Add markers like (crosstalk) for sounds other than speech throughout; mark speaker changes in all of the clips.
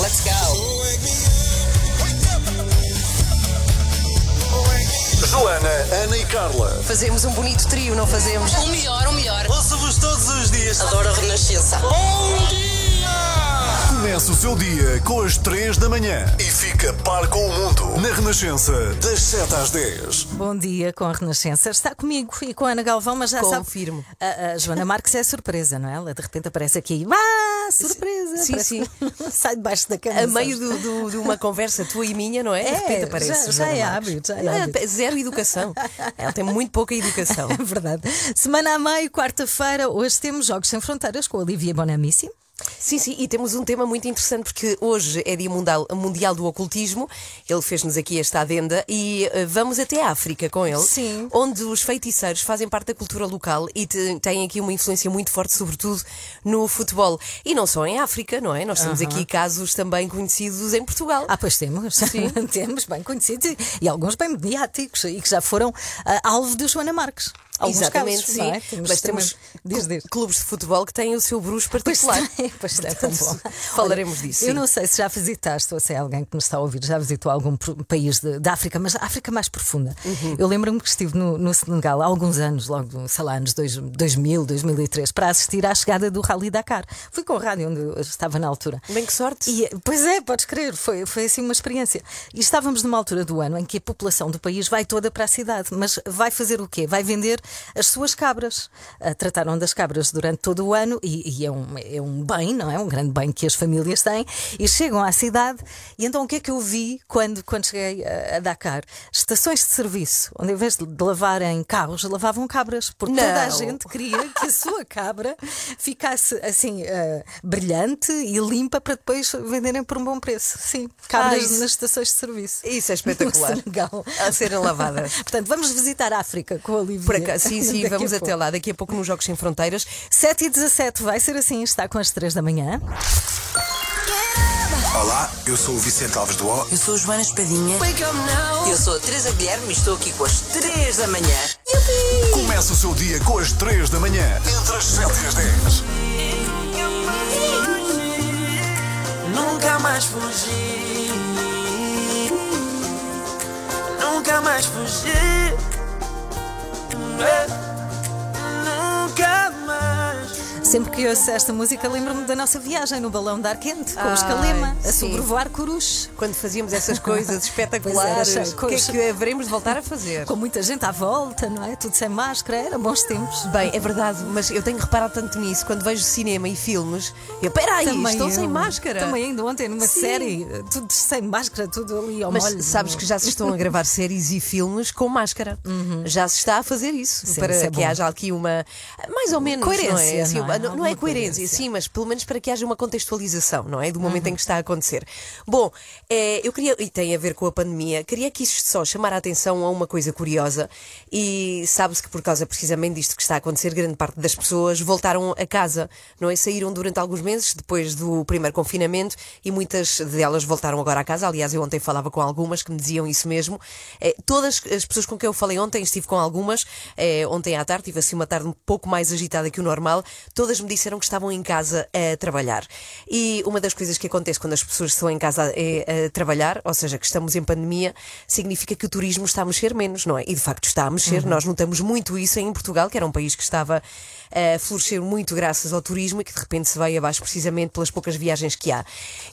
Speaker 1: Let's go.
Speaker 2: Joana, Ana e Carla.
Speaker 1: Fazemos um bonito trio, não fazemos?
Speaker 3: O melhor, o melhor.
Speaker 4: Ouço-vos todos os dias.
Speaker 3: Adoro a Renascença.
Speaker 4: Bom dia!
Speaker 2: Começa o seu dia com as 3 da manhã e fica par com o mundo na Renascença, das 7 às 10.
Speaker 5: Bom dia com a Renascença. Está comigo e com a Ana Galvão, mas já
Speaker 1: Confirmo.
Speaker 5: sabe. A, a Joana Marques é surpresa, não é? Ela de repente aparece aqui. Ah, surpresa!
Speaker 1: Sim,
Speaker 5: Parece
Speaker 1: sim. (laughs)
Speaker 5: Sai debaixo da cama.
Speaker 1: A meio do- do- de uma conversa tua e minha, não é? De
Speaker 5: É,
Speaker 1: repente aparece.
Speaker 5: já- já é hábito, já é hábito.
Speaker 1: Zero educação. Ela tem muito pouca educação. (laughs)
Speaker 5: É verdade. Semana a meio, quarta-feira, hoje temos Jogos Sem Fronteiras com a Olivia Bonamici.
Speaker 1: Sim, sim, e temos um tema muito interessante porque hoje é Dia Mundial, mundial do Ocultismo. Ele fez-nos aqui esta adenda e eh, vamos até a África com ele,
Speaker 5: Sim.
Speaker 1: onde os feiticeiros fazem parte da cultura local e têm aqui uma influência muito forte, sobretudo no futebol. E não só em África, não é? Nós temos aqui casos também conhecidos em Portugal.
Speaker 5: Ah, pois temos. (laughs) temos bem conhecidos e, e alguns bem mediáticos e que já foram ah, alvo de Joana Marques. Alguns
Speaker 1: Exatamente,
Speaker 5: casos,
Speaker 1: sim.
Speaker 5: é?
Speaker 1: Mas temos
Speaker 5: Diz, diz.
Speaker 1: clu- clubes de futebol que têm o seu bruxo particular.
Speaker 5: pois é tão bom. (laughs)
Speaker 1: Falaremos
Speaker 5: Olha,
Speaker 1: disso.
Speaker 5: Eu
Speaker 1: sim.
Speaker 5: não sei se já visitaste ou se é alguém que nos está a ouvir, já visitou algum país de- da África, mas a África mais profunda.
Speaker 1: Uhum.
Speaker 5: Eu lembro-me que estive no, no Senegal há alguns anos, logo, sei lá, anos dois- 2000, 2003, para assistir à chegada do Rally Dakar. Fui com o rádio onde eu estava na altura.
Speaker 1: Bem que sorte.
Speaker 5: E, pois é, podes crer, foi, foi assim uma experiência. E estávamos numa altura do ano em que a população do país vai toda para a cidade, mas vai fazer o quê? Vai vender as suas cabras. Ah, trataram das cabras durante todo o ano e, e é, um, é um bem, não é? Um grande bem que as famílias têm. E chegam à cidade. E então o que é que eu vi quando, quando cheguei a, a Dakar? Estações de serviço, onde em vez de, de lavarem carros, lavavam cabras. Porque toda a
Speaker 1: Não.
Speaker 5: gente queria que a sua cabra ficasse assim ah, brilhante e limpa para depois venderem por um bom preço. Sim, cabras
Speaker 1: isso-
Speaker 5: nas estações de serviço.
Speaker 1: Isso é (laughs) espetacular. A serem lavadas. (laughs)
Speaker 5: Portanto, vamos visitar a África com a Olivia.
Speaker 1: Sim, (laughs) sim,
Speaker 5: Daqui
Speaker 1: vamos até lá. Daqui a pouco nos Jogos Sem Fronteiras.
Speaker 5: 7 e 17 vai ser assim, está com as 3 da manhã.
Speaker 6: Olá, eu sou o Vicente Alves do O.
Speaker 3: Eu sou a Joana Espadinha. Eu sou a Teresa Guilherme e estou aqui com as 3 da manhã.
Speaker 2: Começa o seu dia com as 3 da manhã, entre as 7 e as 10.
Speaker 4: Nunca mais fugi. Nunca mais fugi. Nunca mais.
Speaker 5: Sempre que ouço esta música, lembro-me da nossa viagem no balão de ar quente, com os
Speaker 1: Ai,
Speaker 5: Calema, a
Speaker 1: sim.
Speaker 5: sobrevoar Coruche.
Speaker 1: Quando fazíamos essas coisas (laughs) espetaculares,
Speaker 5: era,
Speaker 1: o que é que haveremos de voltar a fazer?
Speaker 5: Com muita gente à volta, não é? Tudo sem máscara, era bons tempos.
Speaker 1: Bem, é verdade, mas eu tenho reparado tanto nisso. Quando vejo cinema e filmes, eu, peraí,
Speaker 5: Também
Speaker 1: estão
Speaker 5: eu.
Speaker 1: sem máscara.
Speaker 5: Também ainda ontem numa
Speaker 1: Sim.
Speaker 5: série, tudo sem máscara, tudo ali ao
Speaker 1: Mas
Speaker 5: molho.
Speaker 1: sabes que já se estão a gravar (laughs) séries e filmes com máscara. Já se está a fazer isso.
Speaker 5: Sim,
Speaker 1: para
Speaker 5: isso é
Speaker 1: que
Speaker 5: bom.
Speaker 1: haja aqui uma. Mais ou menos.
Speaker 5: Coerência,
Speaker 1: Não é, Assim,
Speaker 5: não é?
Speaker 1: não, não é coerência,
Speaker 5: coerência.
Speaker 1: sim, mas pelo menos para que haja uma contextualização, não é? Do momento
Speaker 5: Uhum.
Speaker 1: em que está a acontecer. Bom, eh, eu queria, e tem a ver com a pandemia, queria que isto só chamar a atenção a uma coisa curiosa. E sabe-se que por causa precisamente disto que está a acontecer, grande parte das pessoas voltaram a casa, não é? Saíram durante alguns meses depois do primeiro confinamento e muitas delas voltaram agora a casa. Aliás, eu ontem falava com algumas que me diziam isso mesmo. Eh, todas as pessoas com quem eu falei ontem, estive com algumas, eh, ontem à tarde, tive assim uma tarde um pouco mais agitada que o normal, todas me disseram que estavam em casa a trabalhar. E uma das coisas que acontece quando as pessoas estão em casa a, a trabalhar, ou seja, que estamos em pandemia, significa que o turismo está a mexer menos, não é? E de facto está a mexer. Nós notamos muito isso em Portugal, que era um país que estava a florescer muito graças ao turismo e que de repente se vai abaixo precisamente pelas poucas viagens que há.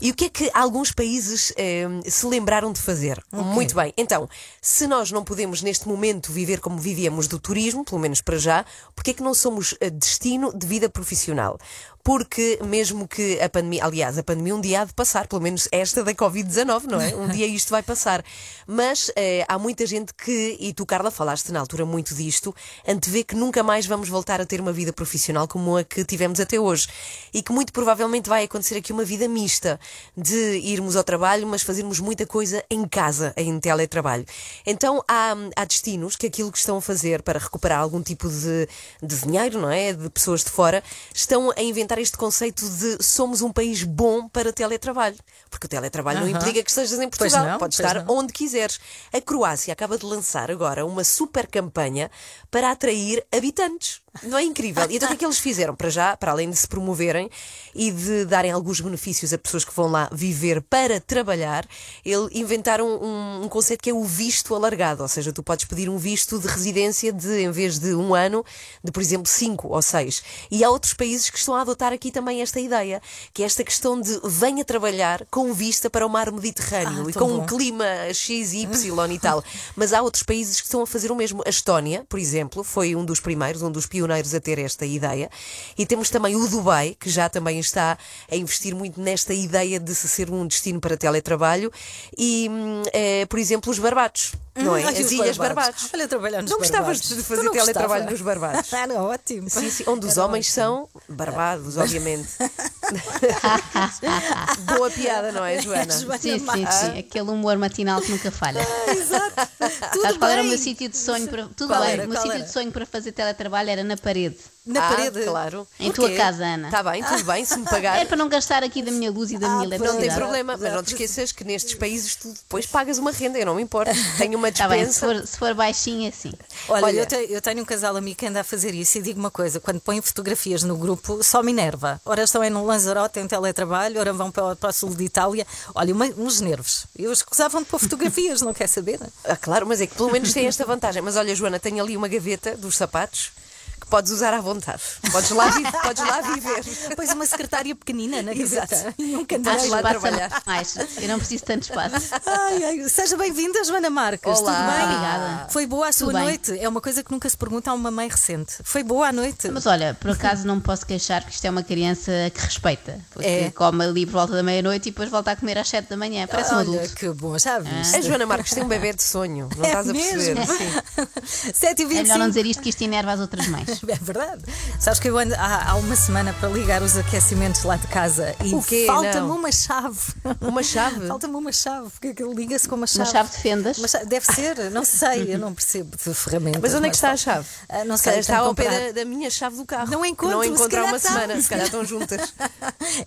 Speaker 1: E o que é que alguns países eh, se lembraram de fazer? Muito bem. Então, se nós não podemos neste momento viver como vivíamos do turismo, pelo menos para já, porque é que não somos eh, destino de vida profissional? Porque mesmo que a pandemia, aliás, a pandemia um dia há de passar, pelo menos esta da Covid-19, não é? Um dia isto vai passar. Mas eh, há muita gente que, e tu, Carla, falaste na altura muito disto, antevê que nunca mais vamos voltar a ter uma vida profissional como a que tivemos até hoje. E que muito provavelmente vai acontecer aqui uma vida mista de irmos ao trabalho, mas fazermos muita coisa em casa, em teletrabalho. Então há, há destinos que aquilo que estão a fazer para recuperar algum tipo de, de dinheiro, não é? De pessoas de fora, estão a inventar este conceito de somos um país bom para teletrabalho. Porque o teletrabalho não implica que estejas em Portugal.
Speaker 5: não,
Speaker 1: Podes estar
Speaker 5: não.
Speaker 1: onde quiseres. A Croácia acaba de lançar agora uma super campanha para atrair habitantes. Não é incrível? E então o que é que eles fizeram? Para já, para além de se promoverem e de darem alguns benefícios a pessoas que vão lá viver para trabalhar, ele inventaram um, um conceito que é o visto alargado. Ou seja, tu podes pedir um visto de residência de, em vez de um ano, de por exemplo cinco ou seis. E há outros países que estão a adotar aqui também esta ideia, que é esta questão de venha trabalhar com vista para o mar Mediterrâneo
Speaker 5: Ah,
Speaker 1: e com um
Speaker 5: bom.
Speaker 1: clima X, Y e tal. (laughs) Mas há outros países que estão a fazer o mesmo. A Estónia, por exemplo, foi um dos primeiros, um dos pioneiros a ter esta ideia. E temos também o Dubai, que já também está a investir muito nesta ideia de se ser um destino para teletrabalho. E, hum, eh, por exemplo, os Barbados. Não é?
Speaker 5: Hum, Ai,
Speaker 1: As Ilhas
Speaker 5: Barbados.
Speaker 1: Barbados.
Speaker 5: Olha, trabalhar nos
Speaker 1: Não gostavas
Speaker 5: Barbados.
Speaker 1: de fazer
Speaker 5: não
Speaker 1: teletrabalho nos Barbados?
Speaker 5: Era ótimo.
Speaker 1: Sim, sim, (laughs) onde os
Speaker 5: Era
Speaker 1: homens
Speaker 5: ótimo.
Speaker 1: são barbados, obviamente. (laughs) Boa piada, não é, Joana?
Speaker 5: Joana
Speaker 7: Sim, sim, sim. Aquele humor matinal que nunca falha.
Speaker 5: Exato. Tudo
Speaker 7: Sabes qual era o
Speaker 5: bem.
Speaker 7: meu sítio de sonho para. Tudo
Speaker 5: Qual
Speaker 7: bem,
Speaker 5: era?
Speaker 7: o meu
Speaker 5: Qual
Speaker 7: sítio
Speaker 5: era?
Speaker 7: de sonho para fazer teletrabalho era na parede.
Speaker 5: Na
Speaker 1: Ah,
Speaker 5: parede.
Speaker 1: claro.
Speaker 7: Em
Speaker 1: Porquê?
Speaker 7: tua casa, Ana.
Speaker 1: Está bem, tudo bem, se me pagar. (laughs)
Speaker 7: É para não gastar aqui da minha luz e da minha
Speaker 5: Ah,
Speaker 1: Não tem
Speaker 7: eletricidade.
Speaker 1: problema, mas não te esqueças que nestes países tu depois pagas uma renda, eu não me importo. Tenho uma
Speaker 7: Está (laughs) Tá bem, se for, se for baixinha, sim.
Speaker 5: Olha,
Speaker 1: Olha.
Speaker 5: Eu, te- eu tenho um casal amigo que anda a fazer isso e digo uma coisa: quando põem fotografias no grupo, só me enerva. Ora estão aí no Lanzarote em teletrabalho, ora vão para, o- para o sul de Itália. Olha, uma- uns nervos. Eu escusavam de pôr fotografias, (laughs) não quer saber?
Speaker 1: Ah, claro, mas é que pelo menos tem esta vantagem. Mas olha, Joana, tenho ali uma gaveta dos sapatos que podes usar à vontade. Podes lá, vi- (laughs) podes lá viver.
Speaker 5: Pois uma secretária pequenina na
Speaker 1: Exato.
Speaker 5: gaveta. E um candeeiro.
Speaker 1: lá trabalhar.
Speaker 7: mais. Eu não preciso de tanto espaço.
Speaker 5: Ai, ai, seja bem-vinda, Joana Marques.
Speaker 1: Olá.
Speaker 5: Tudo bem?
Speaker 7: Obrigada.
Speaker 5: Foi boa a sua
Speaker 7: Tudo bem.
Speaker 5: noite? É uma coisa que nunca se pergunta a uma mãe recente. Foi boa a noite?
Speaker 7: Mas olha, por acaso não me posso queixar que isto é uma criança que respeita. Porque
Speaker 5: É.
Speaker 7: come ali por volta da meia-noite e depois volta a comer às sete da manhã. Parece um
Speaker 5: Olha,
Speaker 7: adulto.
Speaker 5: que bom, já viste.
Speaker 1: A Joana Marques tem um bebê de sonho, não
Speaker 5: É
Speaker 1: estás a perceber?
Speaker 5: mesmo?
Speaker 1: Sim. (laughs)
Speaker 5: 7 e
Speaker 7: É melhor
Speaker 5: 25
Speaker 7: não dizer isto que isto enerva as outras mães. (laughs)
Speaker 5: É verdade. Sabes que eu ando há, há uma semana para ligar os aquecimentos lá de casa e
Speaker 1: O quê?
Speaker 5: falta-me
Speaker 1: Não.
Speaker 5: uma chave.
Speaker 1: Uma chave? (laughs)
Speaker 5: Falta-me uma chave, porque aquilo liga-se com uma
Speaker 7: Uma
Speaker 5: chave.
Speaker 7: chave de fendas.
Speaker 5: Uma chave- Deve ser, não (laughs) sei, eu não percebo de ferramentas.
Speaker 1: Mas onde é que está a chave?
Speaker 5: Ah, não
Speaker 1: Se
Speaker 5: sei,
Speaker 1: está
Speaker 5: tenho
Speaker 1: ao pé da, da minha chave do carro.
Speaker 5: Não encontro,
Speaker 1: Não
Speaker 5: se
Speaker 1: encontro há
Speaker 5: calhar
Speaker 1: uma
Speaker 5: estão.
Speaker 1: semana, se calhar estão juntas.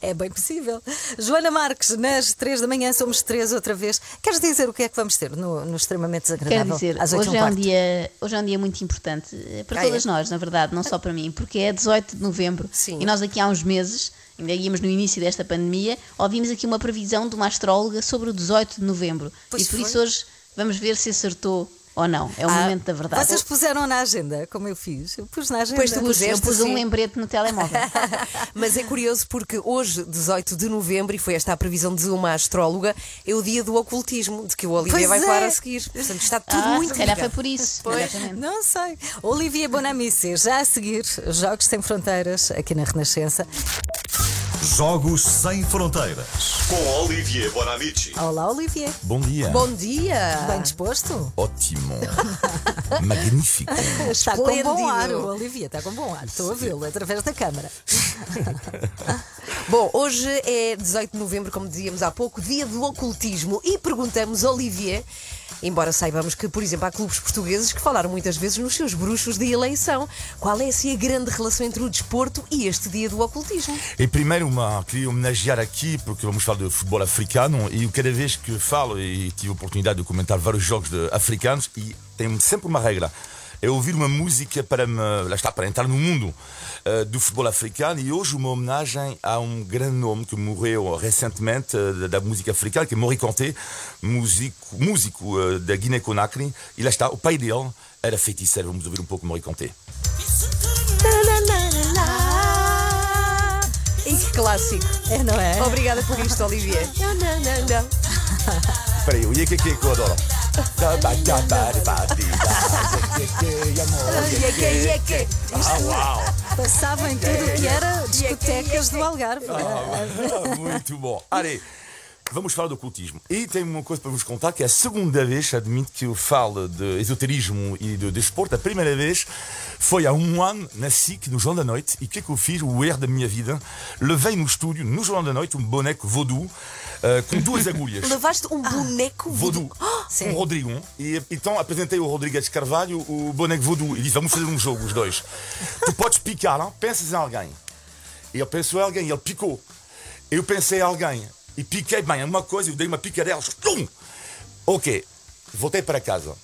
Speaker 5: É bem possível. Joana Marques, nas 3 da manhã somos três outra vez. Queres dizer o que é que vamos ter no, no extremamente desagradável?
Speaker 7: Quero dizer,
Speaker 5: às 8
Speaker 7: hoje é, um
Speaker 5: quarto?
Speaker 7: dia, hoje é um dia muito importante eh, para
Speaker 1: Ah,
Speaker 7: todas
Speaker 1: é?
Speaker 7: nós, na verdade, não só para mim, porque é 18 de novembro
Speaker 1: Sim.
Speaker 7: e nós aqui há uns meses, ainda íamos no início desta pandemia, ouvimos aqui uma previsão de uma astróloga sobre o 18 de novembro.
Speaker 5: Pois
Speaker 7: e por
Speaker 5: foi.
Speaker 7: isso hoje vamos ver se acertou ou não. É o momento da verdade.
Speaker 5: Vocês puseram na agenda, como eu fiz. Eu pus na agenda.
Speaker 1: Pois tu
Speaker 7: Eu
Speaker 1: puseste,
Speaker 7: pus um
Speaker 1: sim.
Speaker 7: lembrete no telemóvel. (laughs)
Speaker 1: Mas é curioso porque hoje, 18 de novembro, e foi esta a previsão de uma astróloga, é o dia do ocultismo, de que o Olivia
Speaker 5: Pois
Speaker 1: vai
Speaker 5: é.
Speaker 1: falar a seguir. Portanto, está tudo
Speaker 7: ah,
Speaker 1: muito
Speaker 7: se calhar foi por isso.
Speaker 1: Pois.
Speaker 5: Não sei. Olivier Bonamici, já a seguir, Jogos Sem Fronteiras, aqui na Renascença.
Speaker 2: Jogos Sem Fronteiras. Com Olivier Bonamici.
Speaker 5: Olá, Olivier.
Speaker 8: Bom dia.
Speaker 1: Bom dia!
Speaker 5: Bem disposto?
Speaker 8: Ótimo. (laughs) Magnífico.
Speaker 5: Está com bom ar, o Olivier, está com bom ar. Estou a vê-lo através da câmara. (laughs)
Speaker 1: Bom, hoje é 18 de novembro, como dizíamos há pouco, dia do ocultismo, e perguntamos, Olivier, embora saibamos que, por exemplo, há clubes portugueses que falaram muitas vezes nos seus bruxos de eleição, qual é assim a grande relação entre o desporto e este dia do ocultismo?
Speaker 8: E primeiro, uma, queria homenagear aqui, porque vamos falar de futebol africano, e cada vez que falo, e tive a oportunidade de comentar vários jogos de- africanos, e tem sempre uma regra. É ouvir uma música para me, lá está, para entrar no mundo eh, do futebol africano e hoje uma homenagem a um grande nome que morreu recentemente eh, da- música africana, que é Mori Kanté, músico, músico eh, da Guiné-Conakry, e lá está, o pai dele era feiticeiro. Vamos ouvir um pouco Mori Kanté.
Speaker 1: E que clássico!
Speaker 5: É, não é?
Speaker 1: Obrigada por isto, Olivier. (laughs) Não, não, não, não.
Speaker 8: Espera aí, o que que eu adoro. Ah!
Speaker 5: Passava em tudo o que era discotecas do Algarve.
Speaker 8: Ah, muito bom. Allez, vamos falar do ocultismo. E tem uma coisa para vos contar, que é a segunda vez, admito que eu falo de esoterismo e de desporto. A primeira vez foi há um ano, na SIC, no João da Noite. E o que é que eu fiz? O erro da minha vida. Levei no estúdio, no João da Noite, um boneco voodoo, eh, com duas agulhas.
Speaker 1: Levaste um boneco
Speaker 8: Voodoo, com o Rodrigo. E então apresentei o Rodrigues Carvalho, o boneco Voodoo, e disse: Vamos fazer um jogo, os dois. (laughs) tu podes picar, não? pensas em alguém. E eu penso em alguém, ele picou. Eu pensei em alguém, e piquei bem, uma coisa, eu dei uma picadela, tum! Ok, voltei para casa.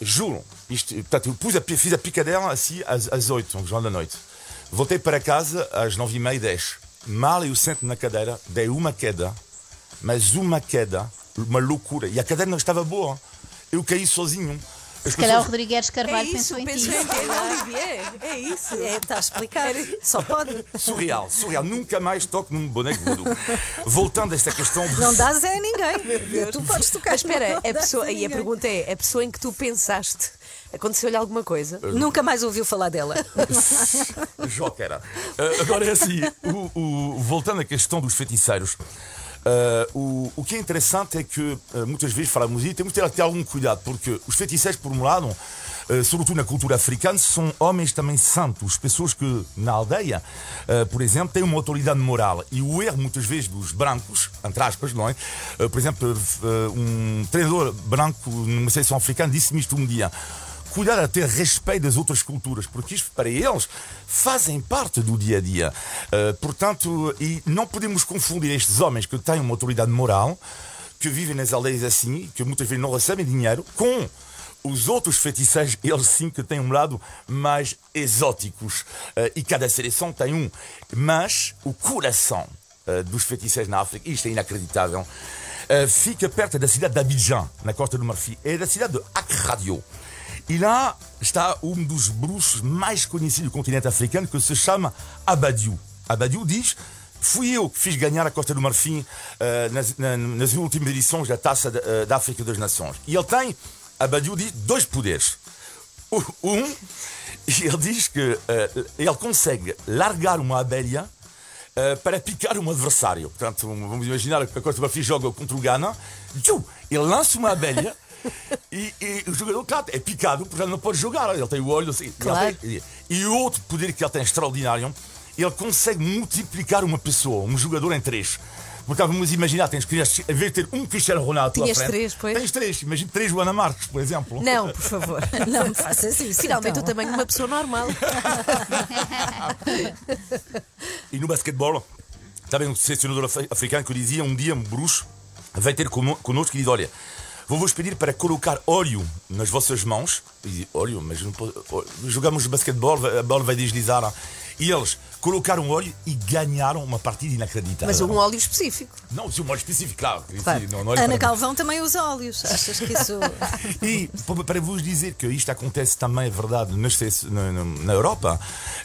Speaker 8: Juro. Isto, portanto, eu pus a, fiz a picadela assim às, às 8, no jornal da noite. Voltei para casa às 9 e meia, 10. Mal eu sento na cadeira, dei uma queda, mas uma queda, uma loucura. E a cadeira não estava boa. Eu caí sozinho. As
Speaker 7: Se calhar o
Speaker 8: pessoas-
Speaker 7: Rodrigues
Speaker 1: É
Speaker 7: Carvalho
Speaker 1: isso,
Speaker 7: pensou em ti.
Speaker 1: Olivier. É isso.
Speaker 5: É, está explicado. Só pode.
Speaker 8: Surreal, surreal. Nunca mais toco num boneco voodoo. Voltando a esta questão
Speaker 5: Não dás é a ninguém. Tu podes tocar.
Speaker 1: Mas espera, a pessoa, e a pergunta é: a pessoa em que tu pensaste, aconteceu-lhe alguma coisa?
Speaker 5: Nunca mais ouviu falar dela.
Speaker 8: Joquera. Uh, agora é assim, o- o- voltando à questão dos feiticeiros, uh, o, o que é interessante é que uh, muitas vezes falamos e temos de ter, ter algum cuidado, porque os feiticeiros, por um lado, uh, sobretudo na cultura africana, são homens também santos, pessoas que na aldeia, por exemplo, têm uma autoridade moral. E o erro, muitas vezes, dos brancos, entre aspas, não é? Por exemplo, um treinador branco numa seleção africana disse-me isto um dia cuidar a ter respeito das outras culturas, porque isto para eles fazem parte do dia a dia. Uh, portanto, e não podemos confundir estes homens que têm uma autoridade moral, que vivem nas aldeias assim, que muitas vezes não recebem dinheiro, com os outros feiticeiros, (laughs) eles sim que têm um lado mais exóticos. Uh, e cada seleção tem um. Mas o coração uh, dos feiticeiros na África, isto é inacreditável, uh, fica perto da cidade de Abidjan, na Costa do Marfim, e da cidade de Akradio. E lá está um dos bruxos mais conhecidos do continente africano, que se chama Abadiou. Abadiou diz: Fui eu que fiz ganhar a Costa do Marfim eh, nas, na- nas últimas edições da Taça eh, da África das Nações. E ele tem, Abadiou diz, dois poderes. Um, ele diz que eh, ele consegue largar uma abelha eh, para picar um adversário. Portanto, vamos imaginar que a Costa do Marfim joga contra o Ghana, ele lança uma abelha (laughs) e, e o jogador, claro, é picado, portanto não pode jogar. Ele tem o olho assim.
Speaker 7: Claro.
Speaker 8: Ele tem- e o outro poder que ele tem extraordinário, ele consegue multiplicar uma pessoa, um jogador em três. Porque vamos imaginar, tens que, em vez de ter um Cristiano Ronaldo à
Speaker 1: Tinhas
Speaker 8: frente,
Speaker 1: três, pois.
Speaker 8: Tens três, imagina três Joana Marques, por exemplo.
Speaker 1: Não, por favor. (laughs)
Speaker 5: Não me faças isso.
Speaker 1: Finalmente
Speaker 5: então.
Speaker 1: o tamanho de uma pessoa normal. (laughs)
Speaker 8: E no basquetebol, também um selecionador af- africano que dizia um dia, um bruxo, vai ter connosco e diz: Olha, vou-vos pedir para colocar óleo nas vossas mãos. E óleo, mas não pode- jogamos basquetebol, a bola vai deslizar. E eles colocaram óleo e ganharam uma partida inacreditável.
Speaker 1: Mas um óleo específico.
Speaker 8: Não, se um óleo específico, claro.
Speaker 1: Claro.
Speaker 8: Não, não olho
Speaker 5: Ana
Speaker 8: para-
Speaker 5: Calvão também usa óleos. Achas que isso. (laughs)
Speaker 8: E pa- para vos dizer que isto acontece também, é verdade, na, Europa,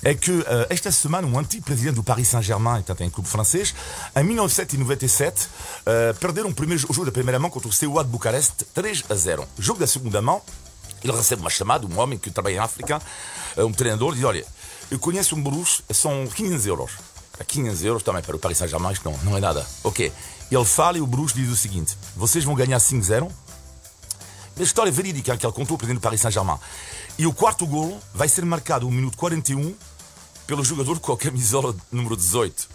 Speaker 8: é que eh, esta semana um antigo presidente do Paris Saint-Germain, portanto, em clube francês, em 1997, eh, perderam o primeiro jogo da primeira mão contra o CUA de Bucareste 3 a 0. Jogo da segunda mão, ele recebe uma chamada, um homem que trabalha em África, eh, um treinador, diz: Olha, eu conheço um bruxo, são 500 euros. A 500 euros também para o Paris Saint-Germain, não, não é nada. Ok. Ele fala e o bruxo diz o seguinte: Vocês vão ganhar 5-0. A história é verídica que ele contou ao presidente do Paris Saint-Germain. E o quarto golo vai ser marcado no minuto 41 pelo jogador com a camisola número 18.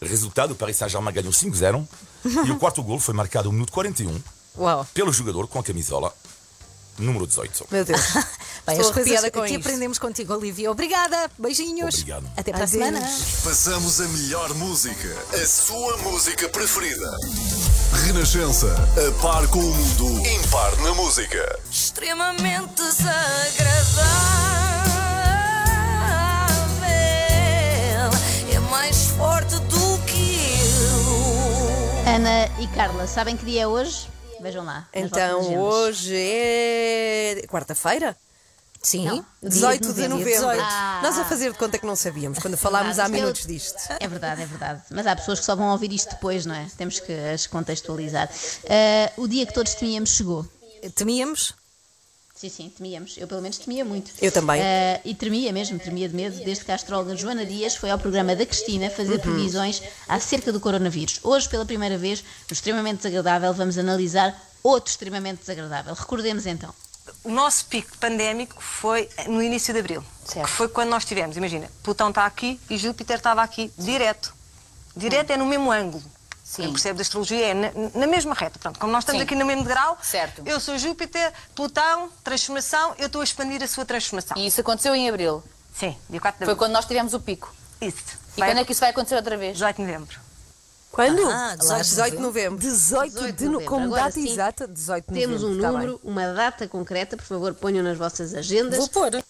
Speaker 8: Resultado: o Paris Saint-Germain ganhou 5-0 (laughs) e o quarto golo foi marcado no minuto 41
Speaker 1: Uau.
Speaker 8: pelo jogador com a camisola número 18.
Speaker 1: Meu Deus. (laughs)
Speaker 5: Bem,
Speaker 1: Estou
Speaker 5: as coisas
Speaker 1: arrepiada com
Speaker 5: que
Speaker 1: isto.
Speaker 5: aprendemos contigo, Olivia. Obrigada. Beijinhos.
Speaker 8: Obrigado.
Speaker 5: Até para a semana.
Speaker 2: Passamos a melhor música, a sua música preferida. Renascença, a par com o mundo, impar na música.
Speaker 3: Extremamente desagradável. É mais forte do que eu.
Speaker 7: Ana e Carla, sabem que dia é hoje? Vejam lá.
Speaker 1: Então hoje é quarta-feira?
Speaker 5: Sim.
Speaker 7: Não, dia
Speaker 1: 18 de novembro.
Speaker 5: 18.
Speaker 7: Ah.
Speaker 1: Nós a fazer de conta que não sabíamos, quando falámos há minutos disto.
Speaker 7: É verdade, é verdade. Mas há pessoas que só vão ouvir isto depois, não é? Temos que as contextualizar. Ah, o dia que todos temíamos chegou.
Speaker 5: Temíamos.
Speaker 7: Sim, sim, temíamos. Eu pelo menos temia muito.
Speaker 1: Eu também.
Speaker 7: Ah, e tremia mesmo, tremia de medo, desde que a astróloga Joana Dias foi ao programa da Cristina fazer
Speaker 1: Uhum.
Speaker 7: previsões acerca do coronavírus. Hoje, pela primeira vez, no extremamente desagradável, vamos analisar outro extremamente desagradável. Recordemos então.
Speaker 9: O nosso pico pandémico foi no início de abril.
Speaker 7: Certo.
Speaker 9: Que foi quando nós tivemos, imagina, Plutão está aqui e Júpiter estava aqui, direto. Direto é no mesmo ângulo.
Speaker 7: Sim.
Speaker 9: Quem percebe da astrologia é na, na mesma reta. Pronto, como nós estamos
Speaker 3: Sim.
Speaker 9: aqui no mesmo grau,
Speaker 3: Certo.
Speaker 9: eu sou Júpiter, Plutão, transformação, eu estou a expandir a sua transformação.
Speaker 3: E isso aconteceu em abril.
Speaker 9: Sim, dia 4 de
Speaker 3: Foi
Speaker 9: abril.
Speaker 3: quando nós tivemos o pico.
Speaker 9: Isso.
Speaker 3: E quando é que isso vai acontecer outra vez?
Speaker 9: 18 de novembro.
Speaker 1: Quando?
Speaker 5: Ah, 18 de
Speaker 1: 18 de novembro.
Speaker 10: 18,
Speaker 7: 18
Speaker 10: de
Speaker 7: de
Speaker 10: no,
Speaker 7: novembro.
Speaker 10: como
Speaker 7: Agora
Speaker 10: data
Speaker 7: sim,
Speaker 10: exata, 18 de
Speaker 7: Temos um
Speaker 10: novembro. tá bem.
Speaker 7: número, uma data concreta, por favor, ponham nas vossas agendas.
Speaker 5: Vou pôr.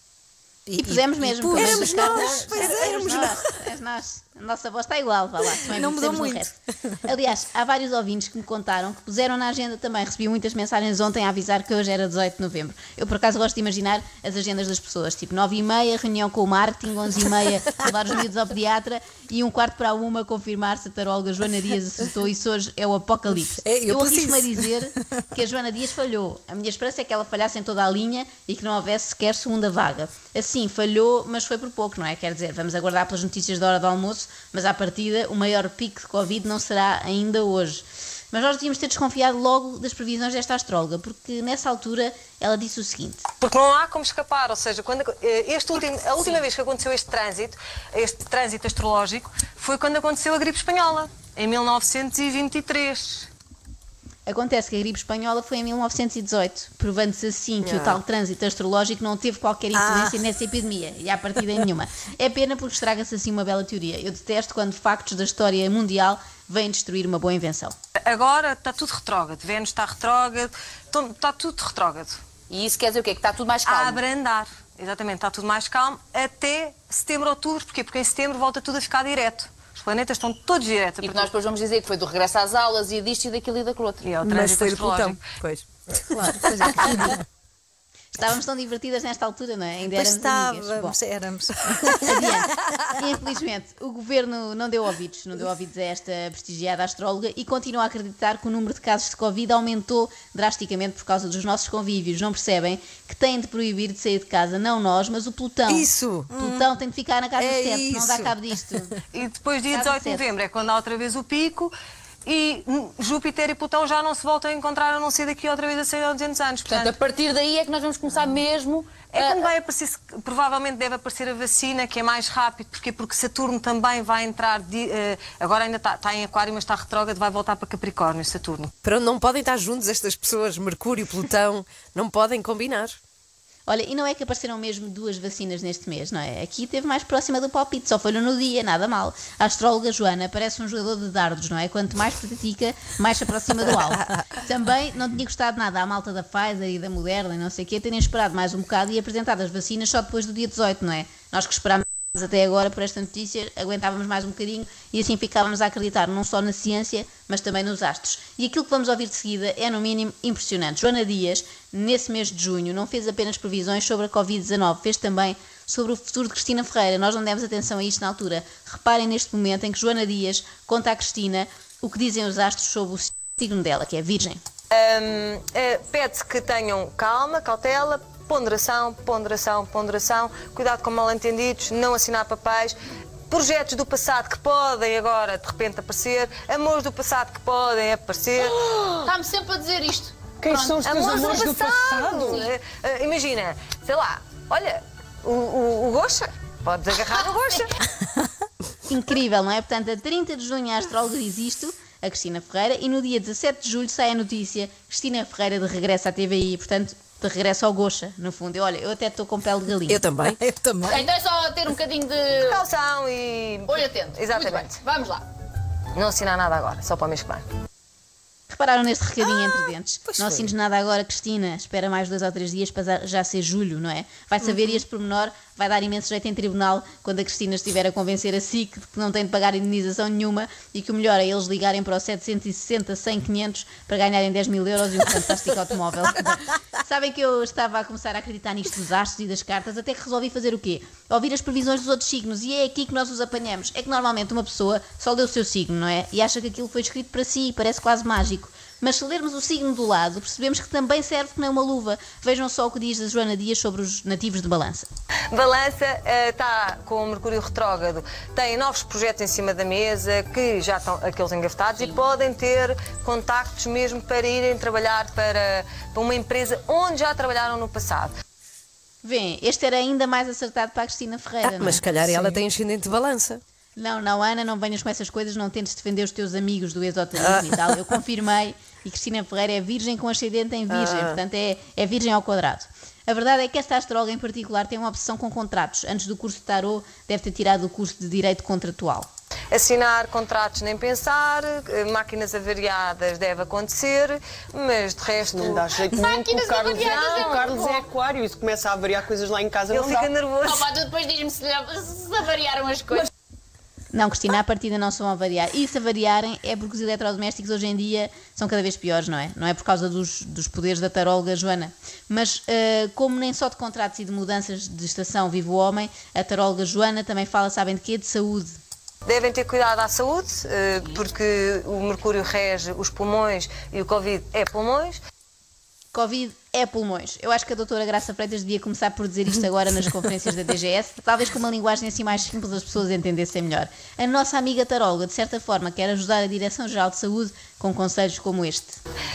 Speaker 7: E pusemos mesmo.
Speaker 5: pus.
Speaker 7: também
Speaker 1: Éramos nós, pois
Speaker 7: Éramos
Speaker 1: éramos
Speaker 7: nós. És nós. A nossa voz está igual, vá lá.
Speaker 5: Não mudou muito.
Speaker 7: resto. (laughs) Aliás, há vários ouvintes que me contaram que puseram na agenda também. Recebi muitas mensagens ontem a avisar que hoje era 18 de novembro. Eu, por acaso, gosto de imaginar as agendas das pessoas. Tipo, 9 e meia, reunião com o marketing, 11 e meia, (laughs) levar os miúdos ao pediatra e um quarto para uma confirmar se a taróloga Joana Dias acertou se hoje é o apocalipse.
Speaker 5: É, eu
Speaker 7: arrisco-me a dizer que a Joana Dias falhou. A minha esperança é que ela falhasse em toda a linha e que não houvesse sequer segunda vaga. Assim, falhou, mas foi por pouco, não é? Quer dizer, vamos aguardar pelas notícias da hora do almoço, mas à partida o maior pico de Covid não será ainda hoje. Mas nós devíamos ter desconfiado logo das previsões desta astróloga, porque nessa altura ela disse o seguinte:
Speaker 9: Porque não há como escapar, ou seja, quando, eh, este último, a última vez que aconteceu este trânsito, este trânsito astrológico, foi quando aconteceu a gripe espanhola, em 1923.
Speaker 7: Acontece que a gripe espanhola foi em 1918, provando-se assim que o tal trânsito astrológico não teve qualquer influência nessa epidemia, e à partida nenhuma. É pena porque estraga-se assim uma bela teoria. Eu detesto quando factos da história mundial vêm destruir uma boa invenção.
Speaker 9: Agora está tudo retrógrado, Vênus está retrógrado, tom- está tudo retrógrado.
Speaker 3: E isso quer dizer o quê? Que está tudo mais
Speaker 9: A
Speaker 3: calmo.
Speaker 9: abrandar, exatamente, está tudo mais calmo até setembro, outubro. Porquê? Porque em setembro volta tudo a ficar direto. Os planetas estão todos diretos.
Speaker 3: E que
Speaker 9: partir-
Speaker 3: nós depois vamos dizer que foi do regresso às aulas e disto e daquilo e daquilo outro.
Speaker 9: E é o
Speaker 10: Mas foi de Plutão. Pois.
Speaker 7: Claro, pois é. Estávamos tão divertidas nesta altura, não é? Ainda
Speaker 5: Pois
Speaker 7: éramos amigas. Bom,
Speaker 5: estávamos, éramos.
Speaker 7: Adiante. Infelizmente, o governo não deu ouvidos, não deu ouvidos a esta prestigiada astróloga e continua a acreditar que o número de casos de Covid aumentou drasticamente por causa dos nossos convívios. Não percebem que têm de proibir de sair de casa, não nós, mas o Plutão.
Speaker 1: Isso.
Speaker 7: Plutão tem de ficar na casa
Speaker 1: É
Speaker 7: de sete, não dá cabo disto.
Speaker 9: E depois, dia
Speaker 7: Sabe
Speaker 9: 18 de novembro, é quando há outra vez o pico. E hum, Júpiter e Plutão já não se voltam a encontrar, a não ser daqui outra vez a 100 ou 200 anos.
Speaker 3: Portanto, a partir daí é que nós vamos começar mesmo
Speaker 9: É quando vai aparecer, provavelmente deve aparecer a vacina, que é mais rápido, porque porque Saturno também vai entrar, de- eh, agora ainda está, está em Aquário, mas está retrógrado, vai voltar para Capricórnio, Saturno.
Speaker 1: Pronto, não podem estar juntos estas pessoas, Mercúrio, Plutão, não podem combinar.
Speaker 7: Olha, e não é que apareceram mesmo duas vacinas neste mês, não é? Aqui teve mais próxima do palpite, só foi no dia, nada mal. A astróloga Joana parece um jogador de dardos, não é? Quanto mais pratica, mais se aproxima do alvo. (laughs) Também não tinha gostado nada à malta da Pfizer e da Moderna e não sei o quê terem esperado mais um bocado e apresentado as vacinas só depois do dia 18, não é? Nós que esperámos até agora por esta notícia, aguentávamos mais um bocadinho e assim ficávamos a acreditar não só na ciência, mas também nos astros. E aquilo que vamos ouvir de seguida é, no mínimo, impressionante. Joana Dias, nesse mês de junho, não fez apenas previsões sobre a Covid-19, fez também sobre o futuro de Cristina Ferreira. Nós não demos atenção a isto na altura. Reparem neste momento em que Joana Dias conta à Cristina o que dizem os astros sobre o signo dela, que é Virgem.
Speaker 9: Hum, eh, Pede-se que tenham calma, cautela, ponderação, ponderação, ponderação, cuidado com mal-entendidos, não assinar papéis. Projetos do passado que podem agora de repente aparecer, amores do passado que podem aparecer. (gasps)
Speaker 3: Está-me sempre a dizer isto.
Speaker 11: Quem são os teus
Speaker 9: Amores,
Speaker 11: amores do passado?
Speaker 9: Eh, eh, imagina, sei lá, olha, o, o, o Goxa, podes agarrar o Goxa. (laughs)
Speaker 7: Incrível, não é? Portanto, a 30 de junho a astróloga diz isto, a Cristina Ferreira, e no dia 17 de julho sai a notícia Cristina Ferreira de regresso à TVI, portanto, de regresso ao Goxa, no fundo. Eu, olha, eu até estou com pele de galinha.
Speaker 1: Eu também. (laughs)
Speaker 5: Eu também.
Speaker 3: Então é só ter um bocadinho de.
Speaker 9: Calção e.
Speaker 3: Olho atento.
Speaker 9: Exatamente.
Speaker 3: Vamos lá.
Speaker 9: Não assinar nada agora, só para o mês que vem.
Speaker 7: Repararam neste recadinho entre dentes?
Speaker 5: pois
Speaker 7: Não assines nada agora, Cristina. Espera mais dois ou três dias para já ser julho, não é? Vai saber e este pormenor vai dar imenso jeito em tribunal quando a Cristina estiver a convencer a SIC de que não tem de pagar indenização nenhuma e que o melhor é eles ligarem para o 760 100 500 para ganharem 10 mil euros e um fantástico automóvel. (laughs) Sabem que eu estava a começar a acreditar nisto dos astros e das cartas até que resolvi fazer o quê? Ouvir as previsões dos outros signos e é aqui que nós os apanhamos. É que normalmente uma pessoa só lê o seu signo, não é? E acha que aquilo foi escrito para si e parece quase mágico. Mas se lermos o signo do lado, percebemos que também serve que nem uma luva. Vejam só o que diz a Joana Dias sobre os nativos de balança.
Speaker 9: Balança eh, está com o Mercúrio retrógrado, tem novos projetos em cima da mesa que já estão aqueles engavetados e podem ter contactos mesmo para irem trabalhar para, para uma empresa onde já trabalharam no passado.
Speaker 7: Vêem, este era ainda mais acertado para a Cristina Ferreira.
Speaker 1: Ah,
Speaker 7: não é?
Speaker 1: mas se calhar ela tem ascendente de balança.
Speaker 7: Não, não, Ana, não venhas com essas coisas, não tentes defender os teus amigos do esoterismo e tal. Eu confirmei e Cristina Ferreira é virgem com ascendente em virgem, portanto é, é virgem ao quadrado. A verdade é que esta astróloga em particular tem uma obsessão com contratos. Antes do curso de tarot, deve ter tirado o curso de Direito Contratual.
Speaker 9: Assinar contratos nem pensar, eh, máquinas avariadas deve acontecer, mas de resto.
Speaker 10: Não dá jeito nenhum que o Carlos,
Speaker 7: avariadas é
Speaker 10: o Carlos é aquário e se começa a avariar coisas lá em casa
Speaker 9: Ele
Speaker 10: não
Speaker 9: fica
Speaker 10: dá.
Speaker 9: nervoso.
Speaker 7: Opa, tu depois diz-me se, se avariaram as coisas. Não, Cristina, à partida não se vão avariar. E se avariarem é porque os eletrodomésticos hoje em dia são cada vez piores, não é? Não é por causa dos, dos poderes da taróloga Joana. Mas eh, como nem só de contratos e de mudanças de estação vive o homem, a taróloga Joana também fala, sabem de quê? De saúde.
Speaker 9: Devem ter cuidado à saúde, eh, porque o mercúrio rege os pulmões e o Covid é pulmões.
Speaker 7: Covid é pulmões. Eu acho que a doutora Graça Freitas devia começar por dizer isto agora nas conferências da DGS, talvez com uma linguagem assim mais simples as pessoas entendessem melhor. A nossa amiga taróloga, de certa forma, quer ajudar a Direção-Geral de Saúde com conselhos como este.